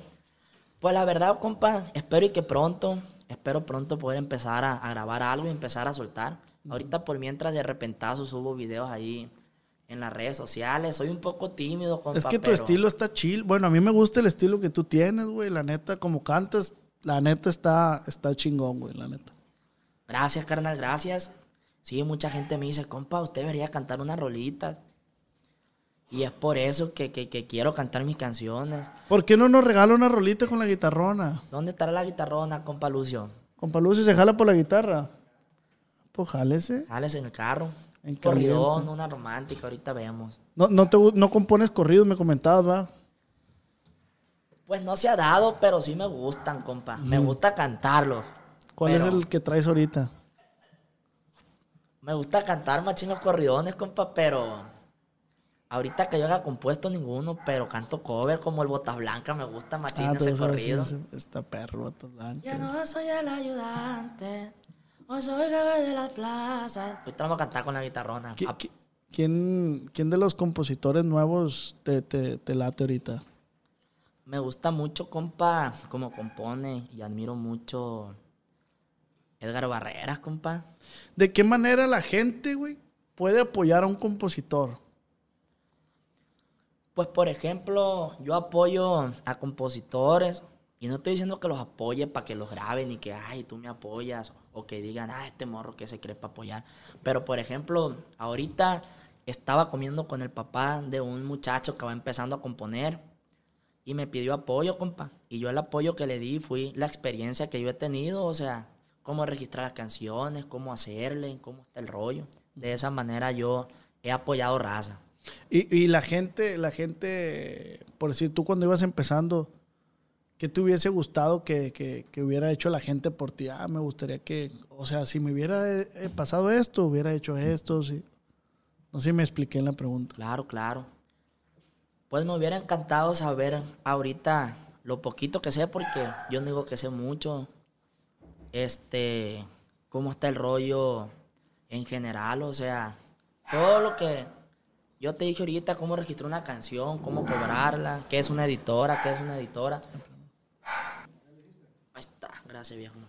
Pues la verdad, compa, espero y que pronto espero pronto poder empezar a, a grabar algo y empezar a soltar. Ahorita por mientras de repentazo subo videos ahí en las redes sociales. Soy un poco tímido, compa, Es que tu pero- estilo está chill. Bueno, a mí me gusta el estilo que tú tienes, güey. La neta, como cantas, la neta está, está chingón, güey, la neta. Gracias, carnal, gracias. Sí, mucha gente me dice, compa, usted debería cantar unas rolitas. Y es por eso que, que- que quiero cantar mis canciones. ¿Por qué no nos regala una rolita con la guitarrona? ¿Dónde estará la guitarrona, compa Lucio? Compa Lucio se jala por la guitarra. Pues jálese. Sales en el carro. En corridón, una romántica, ahorita vemos. No, no, te, no compones corridos, me comentabas, ¿va? Pues no se ha dado, pero sí me gustan, compa. Me gusta cantarlos. ¿Cuál es el que traes ahorita? Me gusta cantar machín los corridones, compa, pero... Ahorita que yo haga compuesto ninguno, pero canto cover como el Botas Blanca, me gusta machín Ah, ese corrido. ese- Está perro, vato blanco. Ya no soy el ayudante, o soy jefe de las plazas. Ahorita vamos a cantar con la guitarrona. ¿Qui- qui- ¿Quién, quién de los compositores nuevos te, te, te late ahorita? Me gusta mucho, compa, como compone y admiro mucho Edgar Barreras, compa. ¿De qué manera la gente, güey, puede apoyar a un compositor? Pues, por ejemplo, yo apoyo a compositores y no estoy diciendo que los apoye para que los graben y que, ay, tú me apoyas o que digan, ah, este morro que se cree para apoyar. Pero, por ejemplo, ahorita estaba comiendo con el papá de un muchacho que va empezando a componer y me pidió apoyo, compa. Y yo el apoyo que le di fue la experiencia que yo he tenido, o sea, cómo registrar las canciones, cómo hacerle, cómo está el rollo. De esa manera yo he apoyado raza. Y, la gente, la gente, por decir, tú cuando ibas empezando, ¿qué te hubiese gustado que, que- hubiera hecho la gente por ti? Ah, me gustaría que, o sea, si me hubiera eh, pasado esto, hubiera hecho esto, sí. No sé si me expliqué en la pregunta. Claro, claro. Pues me hubiera encantado saber ahorita lo poquito que sé, porque yo no digo que sé mucho. Este, cómo está el rollo en general, o sea, todo lo que yo te dije ahorita, cómo registrar una canción, cómo cobrarla, qué es una editora, qué es una editora. Ahí está, gracias viejo.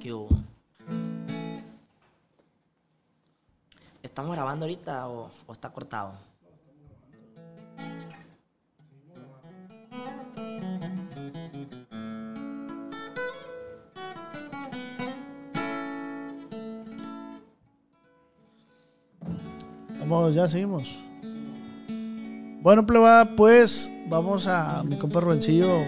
¿Qué hubo? ¿Estamos grabando ahorita o, o está cortado? Vamos, ya seguimos. Bueno, pleba, pues vamos a mi compa Rubencillo.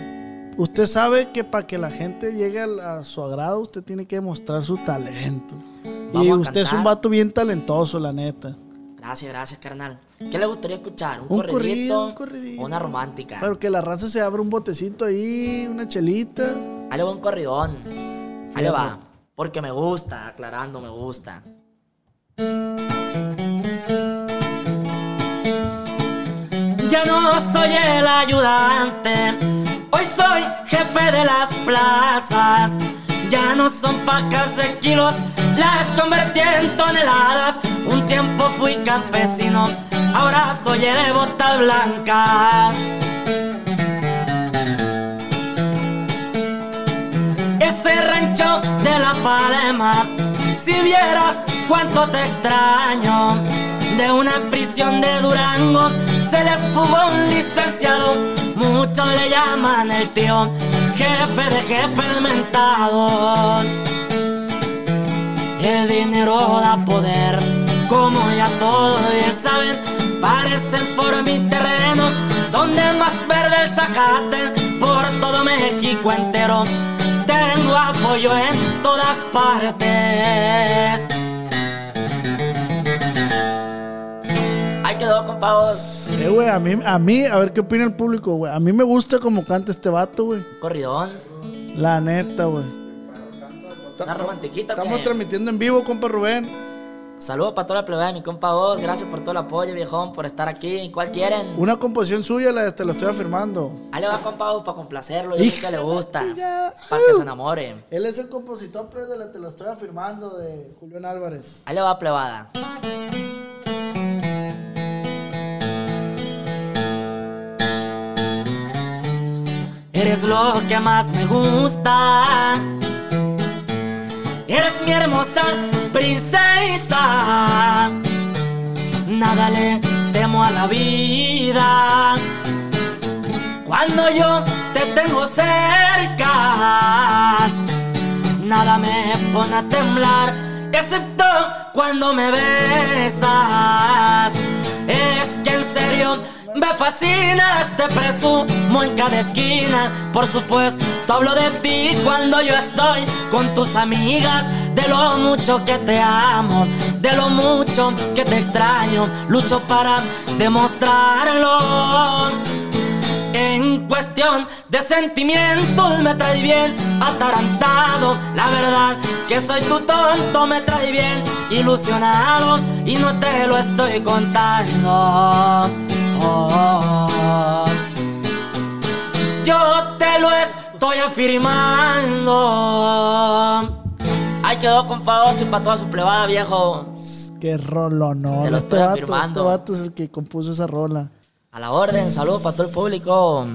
Usted sabe que para que la gente llegue a, su agrado, usted tiene que demostrar su talento. y Vamos usted es un vato bien talentoso, la neta. Gracias, gracias, carnal. ¿Qué le gustaría escuchar? ¿Un, Un corridito, un corridito. una romántica? Pero que la raza se abra un botecito ahí, una chelita. Ahí le va un corridón. Ahí le va. Porque me gusta, aclarando, me gusta. Ya no soy el ayudante, hoy soy jefe de las plazas. Ya no son pacas de kilos, las convertí en toneladas. Un tiempo fui campesino, ahora soy el de bota blanca. ese rancho de la Palema. Si vieras cuánto te extraño, de una prisión de Durango se les fugó un licenciado. Muchos le llaman el tío, jefe de jefe de mentado. El dinero da poder, como ya todos bien saben. Parecen por mi terreno, donde más verde el zacate, por todo México entero. Tengo apoyo en todas partes. Ahí quedó, compadres. Eh, güey, a mí, a mí, a ver qué opina el público, güey. A mí me gusta como canta este vato, güey. Corridón. La neta, güey. Una romantiquita. ¿o Estamos qué? transmitiendo en vivo, compa Rubén. Saludos para toda la plebe de mi compa vos. Gracias por todo el apoyo, viejón, por estar aquí. ¿Cuál quieren? Una composición suya, la, te la estoy afirmando. Ahí le va compa vos para complacerlo. Yo sé que le gusta. Para que se enamore. Él es el compositor, pero de la te lo estoy afirmando, de Julián Álvarez. Ahí le va plebada. Eres lo que más me gusta. Eres mi hermosa princesa. Nada le temo a la vida. Cuando yo te tengo cerca, nada me pone a temblar, excepto cuando me besas. Es que en serio me fascinas, te presumo en cada esquina. Por supuesto, hablo de ti cuando yo estoy con tus amigas. De lo mucho que te amo, de lo mucho que te extraño, lucho para demostrarlo. En cuestión de sentimientos me trae bien atarantado. La verdad que soy tu tonto, me trae bien ilusionado y no te lo estoy contando. Yo te lo estoy afirmando. Ahí quedó compa y para toda su plebada, viejo. Qué rolo, no. Te lo este estoy vato, afirmando. este vato es el que compuso esa rola. A la orden, saludos para todo el público.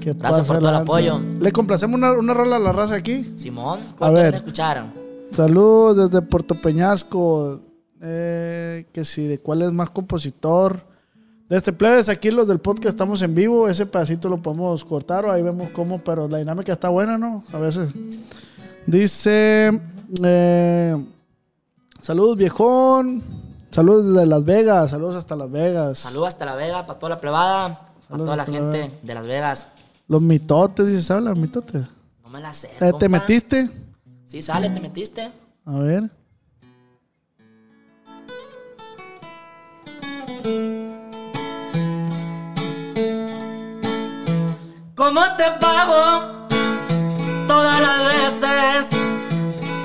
¿Qué Gracias por todo el apoyo. ¿Le complacemos una, una rola a la raza aquí? Simón, A ¿cuál ver. quieren escuchar? Saludos desde Puerto Peñasco. Eh, que sí, de cuál es más compositor. De este plebes, aquí los del podcast estamos en vivo. Ese pedacito lo podemos cortar o ahí vemos cómo, pero la dinámica está buena, ¿no? A veces. Dice. eh, saludos, viejón. Saludos desde Las Vegas. Saludos hasta Las Vegas. Saludos hasta La Vega, para toda la plebada, para toda la gente de Las Vegas. Los mitotes, dice, ¿sabes los mitotes? No me la sé. Eh, ¿Te metiste? Sí, sale, te metiste. A ver. ¿Cómo te pago todas las veces,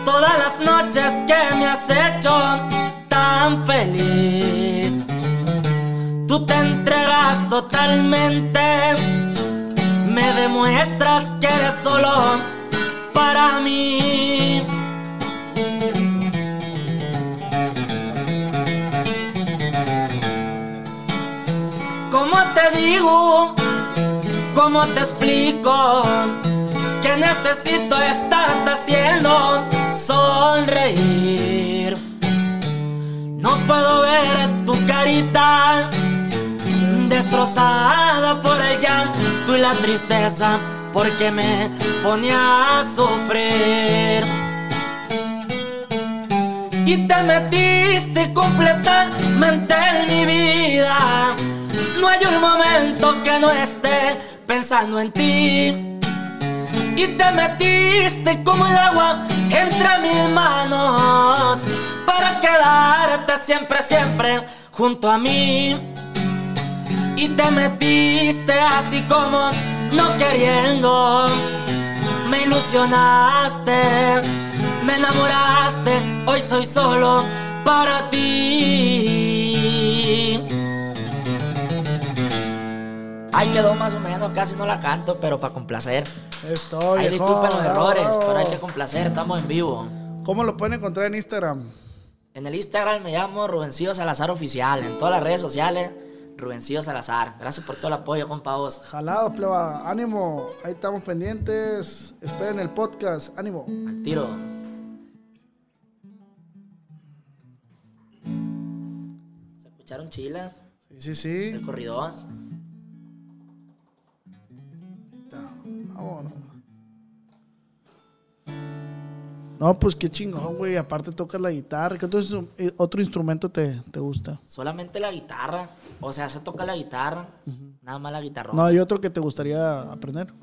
todas las noches que me has hecho tan feliz? Tú te entregas totalmente, me demuestras que eres solo para mí. ¿Cómo te digo? ¿Cómo te explico? Que necesito estarte haciendo sonreír. No puedo ver tu carita destrozada por el llanto y la tristeza porque me ponía a sufrir. Y te metiste completamente en mi vida. No hay un momento que no esté pensando en ti. Y te metiste como el agua entre mis manos para quedarte siempre, siempre junto a mí. Y te metiste así como no queriendo. Me ilusionaste, me enamoraste. Hoy soy solo para ti. Ahí quedó más o menos, casi no la canto, pero para complacer. Estoy. Ahí disculpen los errores, pero hay que complacer, estamos en vivo. ¿Cómo lo pueden encontrar en Instagram? En el Instagram me llamo Rubencillo Salazar Oficial, en todas las redes sociales, Rubencillo Salazar. Gracias por todo el apoyo, compa vos. Jalado, pleba. Ánimo. Ahí estamos pendientes. Esperen el podcast. Ánimo. Al tiro. ¿Se escucharon chilas? Sí, sí, sí. El corridor. Vámonos. No, pues qué chingón, güey. Aparte tocas la guitarra. ¿Qué otro, eh, otro instrumento te, te gusta? Solamente la guitarra. O sea, se toca la guitarra. Nada más la guitarra. No, hay otro que te gustaría aprender.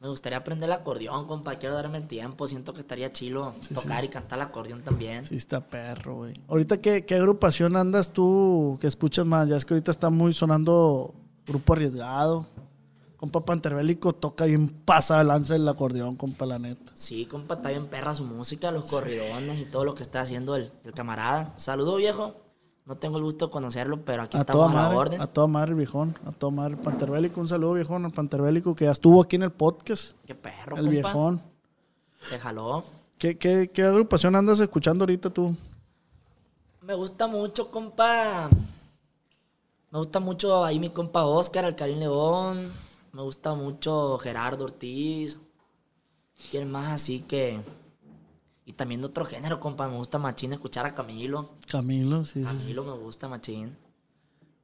Me gustaría aprender el acordeón, compa. Quiero darme el tiempo. Siento que estaría chilo tocar y cantar el acordeón también. Sí, está perro, güey. Ahorita, ¿qué, ¿qué agrupación andas tú que escuchas más? Ya es que ahorita está muy sonando Grupo Arriesgado. Compa Panterbélico toca bien pasa el lance del acordeón, compa, la neta. Sí, compa, está bien perra su música, los corridones y todo lo que está haciendo el, el camarada. Saludo, viejo. No tengo el gusto de conocerlo, pero aquí A toda estamos a la orden. a toda madre el viejón, a toda madre el Panterbélico. Un saludo, viejón, al Panterbélico que ya estuvo aquí en el podcast. Qué perro, el compa. viejón. Se jaló. ¿Qué, qué, qué agrupación andas escuchando ahorita tú? Me gusta mucho, compa. Me gusta mucho ahí mi compa Oscar, Alcarín León. Me gusta mucho Gerardo Ortiz. ¿Quién más así que...? Y también de otro género, compa. Me gusta machín escuchar a Camilo. Camilo, sí, sí, sí. Camilo me gusta machín.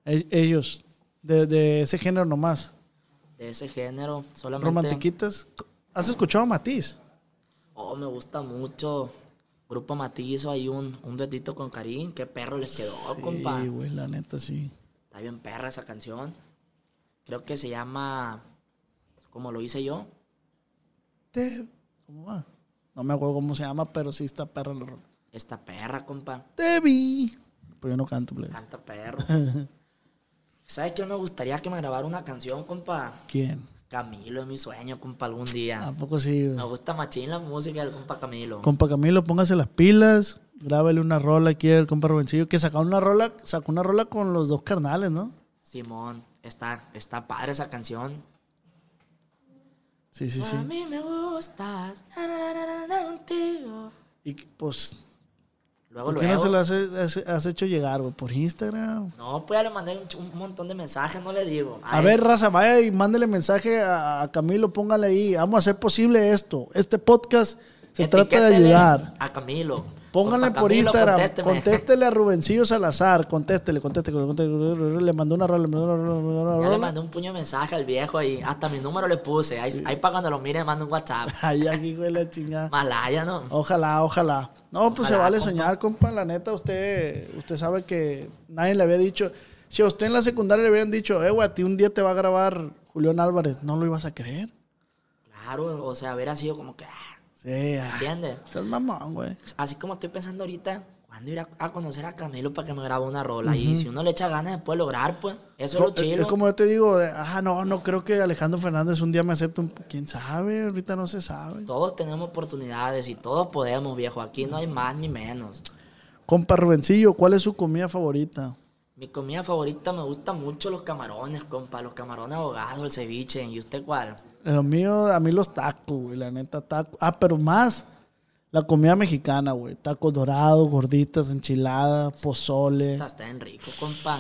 Ellos, de, de ese género nomás. De ese género, solamente... Romantiquitas. ¿Has escuchado a Matiz? Oh, me gusta mucho. Grupo Matizo, hay un, un duetito con Karim. Qué perro les quedó, compa. Sí, güey, la neta, sí. Está bien perra esa canción. Creo que se llama... Como lo hice yo. Te- ¿Cómo va? No me acuerdo cómo se llama, pero sí está perra la rola. Esta perra, compa. Te vi. Pues yo no canto, plebe. Canta perro. ¿Sabes qué me gustaría que me grabara una canción, compa? ¿Quién? Camilo es mi sueño, compa, algún ¿A día. poco sí, güey? Me gusta machín la música del compa Camilo. Compa Camilo, póngase las pilas. Grábale una rola aquí al compa Rubencillo, que sacó una rola, sacó una rola con los dos carnales, ¿no? Simón, está, está padre esa canción. Sí, sí, sí. A mí me gustas. Y pues, Luego, ¿por qué no se lo has, has- has hecho llegar, güey? ¿Por Instagram? No, pues ya le mandé un, montón de mensajes, no le digo. A ver, raza, vaya y mándele mensaje a, a Camilo, póngale ahí. Vamos a hacer posible esto. Este podcast se trata de ayudar. A Camilo. Pónganle Compa por Camilo, Instagram, contésteme. contéstele a Rubencillo Salazar, contéstele, contéstele, contéstele, le mandó una rola, le mandó una rola, le mandó una Ya le mandé un puño de mensaje al viejo y hasta mi número le puse. Ahí, ahí para cuando lo mire, me manda un WhatsApp. Ay, aquí, güey, la chingada. Malaya, ¿no? Ojalá, ojalá. No, pues se vale compa. soñar, compa. La neta, usted, usted sabe que nadie le había dicho. Si a usted en la secundaria le hubieran dicho, eh, güey, a ti un día te va a grabar Julián Álvarez, no lo ibas a creer. Claro, o sea, hubiera sido como que. Sí, ah, ¿Entiendes? seas mamón, güey. Así como estoy pensando ahorita, ¿cuándo ir a, a conocer a Camilo para que me grabe una rola? Y si uno le echa ganas, puede lograr, pues. Eso es lo Es- chido. Es como yo te digo, de, ah, no, no creo que Alejandro Fernández un día me acepte un... ¿Quién sabe? Ahorita no se sabe. Todos tenemos oportunidades y todos podemos, viejo. Aquí no hay más ni menos. Compa Rubencillo, ¿cuál es su comida favorita? Mi comida favorita me gustan mucho los camarones, compa. Los camarones ahogados, el ceviche. ¿Y usted cuál? Lo mío, a mí los tacos, güey, la neta, tacos. Ah, pero más la comida mexicana, güey. Tacos dorados, gorditas, enchiladas, pozole. Está, está bien rico, compa.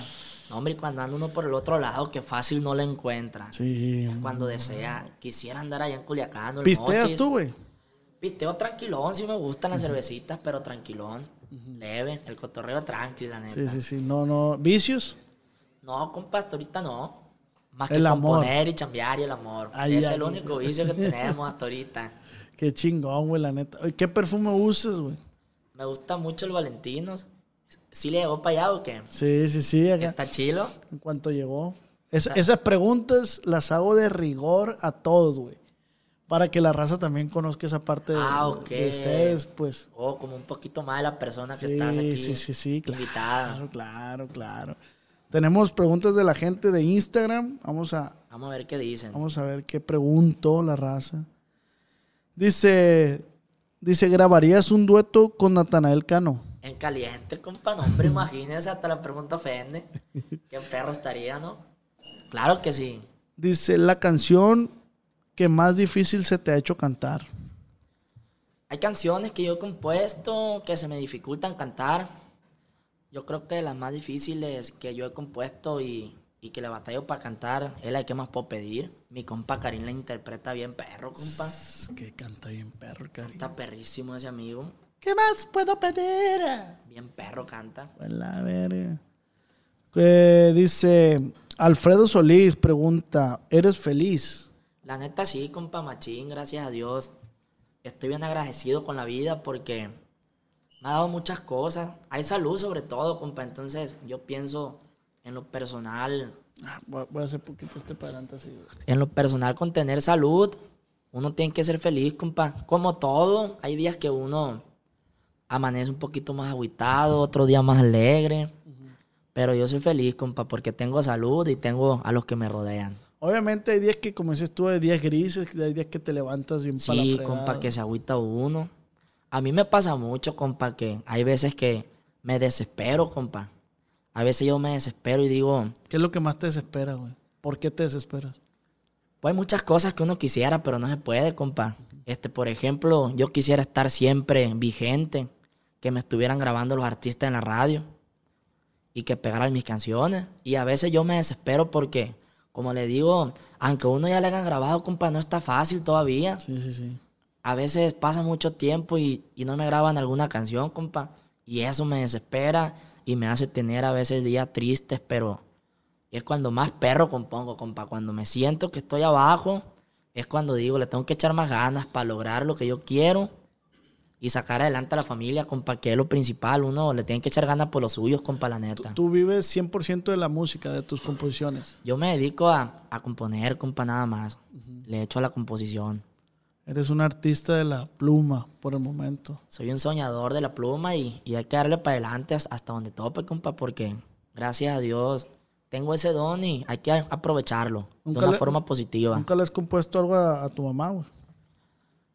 No, hombre, cuando anda uno por el otro lado, que fácil no le encuentra. Sí. Es cuando desea. Quisiera andar allá en Culiacán en ¿Pisteas tú, güey? Pisteo tranquilón, sí me gustan las cervecitas, pero tranquilón. Leve, el cotorreo tranquilo, la neta. Sí, sí, sí. No, no. ¿Vicios? No, compa, hasta ahorita no. Más El que amor. componer y chambear y el amor. Es el único vicio que tenemos hasta ahorita. Qué chingón, güey, la neta. ¿Qué perfume usas, güey? Me gusta mucho el Valentinos. ¿Sí le llegó para allá o qué? Sí, sí, sí. Acá. Está chilo. En cuanto llegó. Es- esas preguntas las hago de rigor a todos, güey. Para que la raza también conozca esa parte de, Ah, ok. de ustedes, pues. O como un poquito más de la persona que Sí, estás aquí. sí, sí, sí, claro, invitada. claro, claro. Tenemos preguntas de la gente de Instagram. Vamos a, Vamos a ver qué dicen. vamos a ver qué preguntó la raza. Dice, dice, ¿grabarías un dueto con Natanael Cano? En caliente, compa, no, hombre, imagínese, hasta la pregunta ofende. Qué perro estaría, ¿no? Claro que sí. Dice, la canción que más difícil se te ha hecho cantar. Hay canciones que yo he compuesto que se me dificultan cantar. Yo creo que las más difíciles que yo he compuesto y, y que le batallo para cantar es la que más puedo pedir. Mi compa Karim la interpreta bien perro, compa. Que canta bien perro, cariño. Está perrísimo ese amigo. ¿Qué más puedo pedir? Bien perro canta. Pues la verga. Eh, dice Alfredo Solís pregunta, ¿eres feliz? La neta sí, compa Machín, gracias a Dios. Estoy bien agradecido con la vida porque me ha dado muchas cosas. Hay salud sobre todo, compa. Entonces yo pienso en lo personal, Ah, Voy a hacer poquito este para adelante así. en lo personal con tener salud. Uno tiene que ser feliz, compa. Como todo, hay días que uno amanece un poquito más agüitado, otro día más alegre. Pero yo soy feliz, compa, porque tengo salud y tengo a los que me rodean. Obviamente hay días que, como dices tú, hay días grises, hay días que te levantas bien para la Sí, fregada. compa, que se agüita uno. A mí me pasa mucho, compa, que hay veces que me desespero, compa. A veces yo me desespero y digo, ¿Qué es lo que más te desespera, güey? ¿Por qué te desesperas? pues hay muchas cosas que uno quisiera, pero no se puede, compa. Este, por ejemplo, yo quisiera estar siempre vigente, que me estuvieran grabando los artistas en la radio y que pegaran mis canciones. Y a veces yo me desespero porque, como le digo, aunque uno ya le hayan grabado, compa, no está fácil todavía. Sí, sí, sí. A veces pasa mucho tiempo y, y no me graban alguna canción, compa. Y eso me desespera y me hace tener a veces días tristes, pero es cuando más perro compongo, compa. Cuando me siento que estoy abajo, es cuando digo, le tengo que echar más ganas para lograr lo que yo quiero y sacar adelante a la familia, compa, que es lo principal. Uno le tiene que echar ganas por los suyos, compa, la neta. Tú vives 100% de la música, de tus composiciones. Yo me dedico a, a componer, compa, nada más. Le echo a la composición. Eres un artista de la pluma por el momento. Soy un soñador de la pluma y, y hay que darle para adelante hasta donde tope, compa, porque gracias a Dios tengo ese don y hay que aprovecharlo de una le- forma positiva. ¿Nunca le has compuesto algo a, a tu mamá, güey?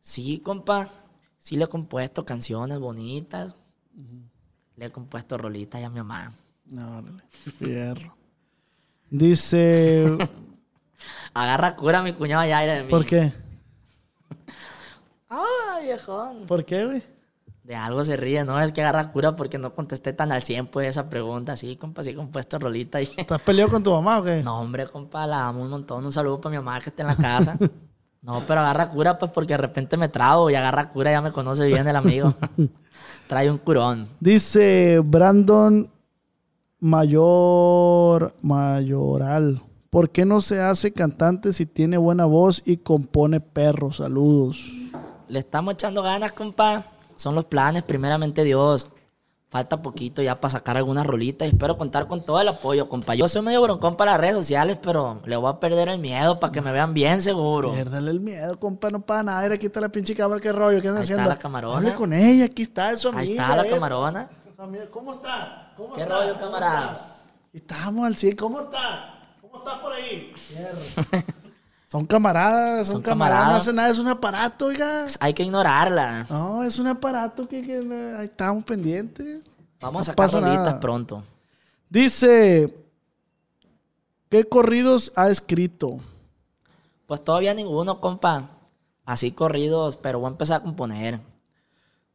Sí, compa, sí le he compuesto canciones bonitas. Le he compuesto rolitas a mi mamá. No. Fierro. Dice, Agarra cura mi cuñado mí. ¿por qué? Ay, viejón. ¿Por qué, güey? De algo se ríe, ¿no? Es que agarra cura porque no contesté tan al 100 pues esa pregunta. Sí, compa, sí compuesto rolita y... ¿Estás peleado con tu mamá o qué? No, hombre, compa, la amo un montón. Un saludo para mi mamá que está en la casa. No, pero agarra cura, pues, porque de repente me trago y agarra cura, ya me conoce bien el amigo. Trae un curón. Dice Brandon Mayor Mayoral. ¿Por qué no se hace cantante si tiene buena voz y compone perros? Saludos. Le estamos echando ganas, compa. Son los planes, primeramente Dios. Falta poquito ya para sacar algunas rolitas y espero contar con todo el apoyo, compa. Yo soy medio broncón para las redes sociales, pero le voy a perder el miedo para que me vean bien seguro. Piérdale el miedo, compa, no para nada. Mira, aquí está la pinche cámara, qué rollo, ¿qué andan Ahí está haciendo? la camarona. Hable con ella, aquí está eso. Ahí está la eh. camarona. ¿Cómo está? ¿Cómo ¿Qué está? rollo, ¿Cómo camarada? Estamos al 100, ¿cómo está? ¿Cómo está por ahí? Son camaradas, son, Son camaradas, no hacen nada, es un aparato, oiga. Hay que ignorarla. No, es un aparato que, que, ahí estamos pendientes. Vamos No a sacar nada. pronto. Dice, ¿qué corridos ha escrito? Pues todavía ninguno, compa. Así corridos, pero voy a empezar a componer.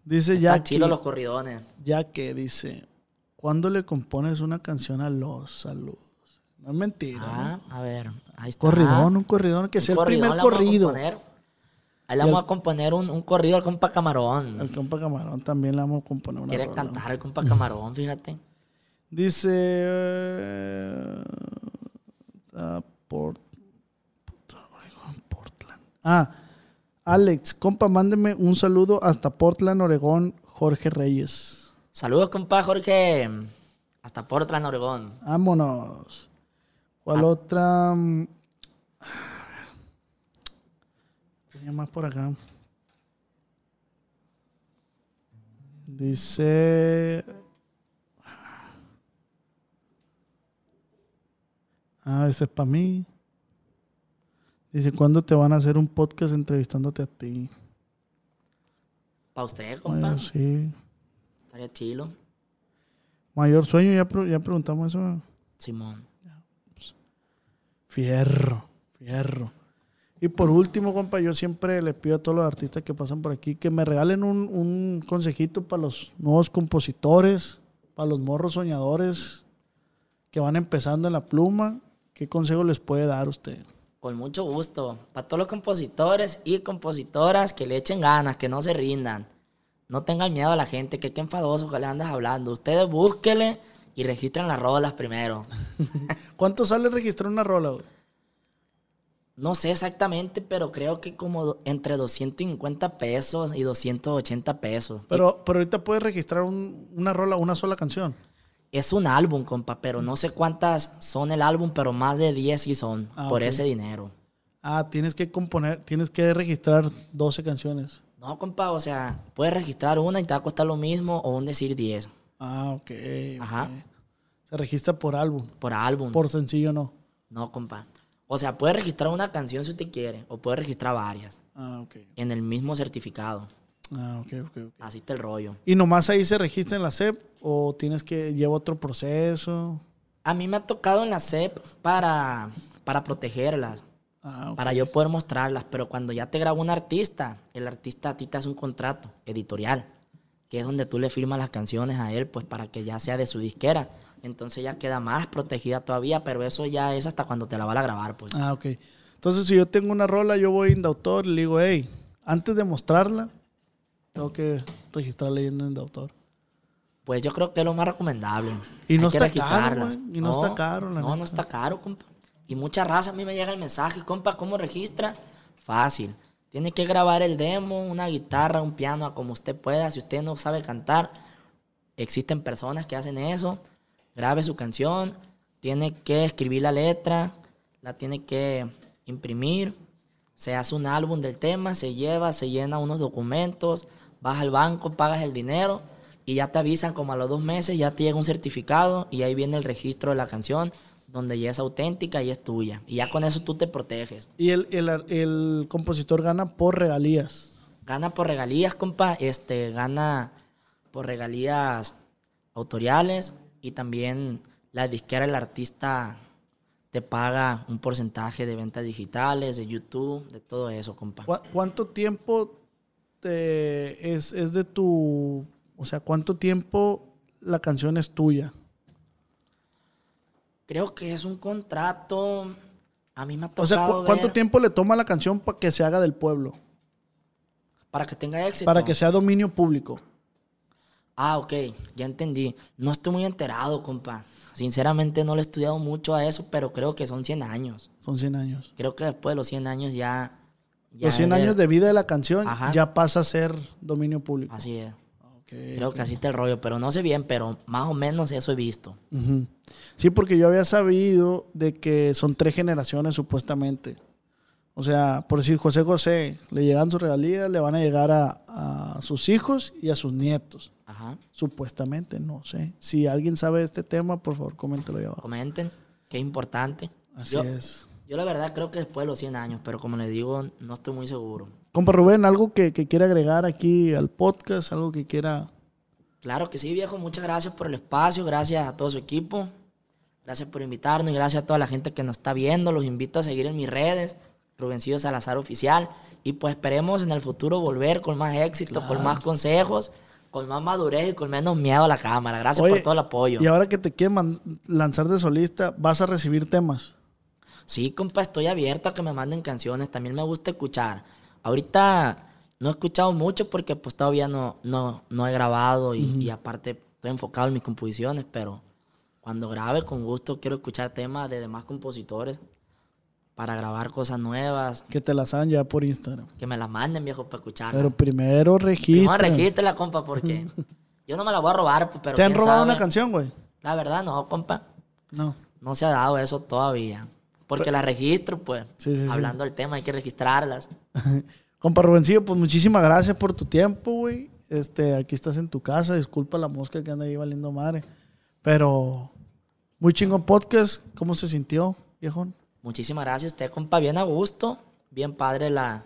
Dice Ya que, los corridones. ya que dice, ¿cuándo le compones una canción a los saludos? No es mentira. ¿no? Ah, a ver, ahí está. Corridón, un corridón, que Un sea el primer corrido. componer. Ahí le vamos a componer un, un corrido al compa Camarón. Al compa Camarón también le vamos a componer una Quiere rola. cantar el compa Camarón, fíjate. Dice. eh, Port- Portland. Ah, Alex, compa, mándeme un saludo hasta Portland, Oregón, Jorge Reyes. Saludos, compa Jorge. Hasta Portland, Oregón. Vámonos. ¿Cuál Ah. otra? A ver. Tenía más por acá. Dice. Ah, ese es para mí. Dice, ¿cuándo te van a hacer un podcast entrevistándote a ti? Para usted, compa. Mayor, sí. Estaría chilo. Mayor sueño, ya, pre- ya preguntamos eso. Simón. Fierro, fierro. Y por último, compa, yo siempre le pido a todos los artistas que pasan por aquí que me regalen un, consejito para los nuevos compositores, para los morros soñadores que van empezando en la pluma. ¿Qué consejo les puede dar usted? Con mucho gusto. Para todos los compositores y compositoras que le echen ganas, que no se rindan. No tengan miedo a la gente, que qué enfadoso que le andas hablando. Ustedes búsquele y registren las rolas primero. ¿Cuánto sale registrar una rola? güey? No sé exactamente, pero creo que como entre 250 pesos y 280 pesos. Pero, pero ahorita puedes registrar un- una rola, una sola canción. Es un álbum, compa, pero no sé cuántas son el álbum, pero más de 10 sí son Ah, por ese dinero. Ah, tienes que componer, tienes que registrar 12 canciones. No, compa, o sea, puedes registrar una y te va a costar lo mismo o un decir 10 Ah, ok. Ajá. Se registra por álbum. por álbum. Por sencillo no. No, compa. O sea, puede registrar una canción si usted quiere, o puede registrar varias Ah, ok. en el mismo certificado. Ah, ok, ok, ok. Así está el rollo. ¿Y nomás ahí se registra en la SEP o tienes que llevar otro proceso? A mí me ha tocado en la CEP para, para protegerlas, Ah, ok. para yo poder mostrarlas, pero cuando ya te graba un artista, el artista a ti te hace un contrato editorial, que es donde tú le firmas las canciones a él, pues para que ya sea de su disquera. Entonces ya queda más protegida todavía, pero eso ya es hasta cuando te la van a grabar, pues. Ah, ok. Entonces, si yo tengo una rola, yo voy en autor y le digo, hey, antes de mostrarla, tengo que registrar leyenda en autor. Pues yo creo que es lo más recomendable. Y no Hay está caro. Y no está caro, la No, no está caro, compa. Y mucha raza a mí me llega el mensaje, compa, ¿cómo registra? Fácil. Tiene que grabar el demo, una guitarra, un piano, como usted pueda. Si usted no sabe cantar, existen personas que hacen eso. Grabe su canción, tiene que escribir la letra, la tiene que imprimir. Se hace un álbum del tema, se lleva, se llena unos documentos, vas al banco, pagas el dinero y ya te avisan como a los dos meses, ya te llega un certificado y ahí viene el registro de la canción donde ya es auténtica y es tuya. Y ya con eso tú te proteges. Y el, el, el compositor gana por regalías. Gana por regalías, compa, este, gana por regalías autoriales y también la disquera, el artista te paga un porcentaje de ventas digitales, de YouTube, de todo eso, compa. ¿Cu- ¿Cuánto tiempo te- es, es de tu... O sea, cuánto tiempo la canción es tuya? Creo que es un contrato. A mí me ha O sea, tocado ¿cu- ¿cuánto ver- tiempo le toma la canción para que se haga del pueblo? para que tenga éxito. Para que sea dominio público. Ah, ok, ya entendí. No estoy muy enterado, compa. Sinceramente no le he estudiado mucho a eso, pero creo que son 100 años. Son 100 años. Creo que después de los 100 años ya... ya Los 100 es años de vida de la canción Ajá. ya pasa a ser dominio público. Así es. Creo que así está el rollo, pero no sé bien, pero más o menos eso he visto. Sí, porque yo había sabido de que son tres generaciones supuestamente. O sea, por decir, José José, le llegan sus regalías, le van a llegar a, a sus hijos y a sus nietos. Ajá. Supuestamente, no sé. Si alguien sabe de este tema, por favor, coméntelo ahí abajo. Comenten, que es importante. Así yo, es. Yo la verdad creo que después de los 100 años, pero como les digo, no estoy muy seguro. Compa Rubén, algo que, que quiera agregar aquí al podcast, algo que quiera... Claro que sí, viejo. Muchas gracias por el espacio, gracias a todo su equipo. Gracias por invitarnos y gracias a toda la gente que nos está viendo. Los invito a seguir en mis redes, Rubencillo Salazar Oficial. Y pues esperemos en el futuro volver con más éxito, con más consejos, con más madurez y con menos miedo a la cámara. Gracias Oye, por todo el apoyo. Y ahora que te quieren lanzar de solista, vas a recibir temas. Sí, compa, estoy abierto a que me manden canciones. También me gusta escuchar. Ahorita no he escuchado mucho porque pues todavía no, no, no he grabado y, y aparte estoy enfocado en mis composiciones, pero cuando grabe con gusto quiero escuchar temas de demás compositores para grabar cosas nuevas, Que te las hagan ya por Instagram. que me las manden, viejo, para escucharlas. Pero primero Primero registra. compa, porque yo no me la voy a robar, pero ¿Te han robado sabe. una canción, güey? La verdad no, compa. No. No se ha dado eso todavía. Porque las registro, pues. Sí, sí, sí. hablando del tema, hay que registrarlas. Compa Rubencillo, pues muchísimas gracias por tu tiempo, güey. Este, aquí estás en tu casa. Disculpa la mosca que anda ahí valiendo madre. Pero muy chingón podcast. ¿Cómo se sintió, viejón? Muchísimas gracias a usted, compa. Bien a gusto. Bien padre la,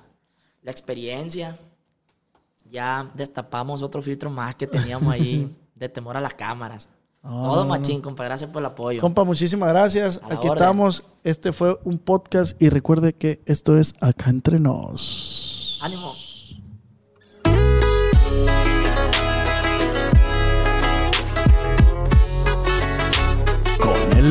la experiencia. Ya destapamos otro filtro más que teníamos ahí de temor a las cámaras. No, Todo no, machín, compa. Gracias por el apoyo. Compa, muchísimas gracias. Aquí orden. estamos. Este fue un podcast y recuerde que esto es Acá Entre Nos. Ánimo. Con el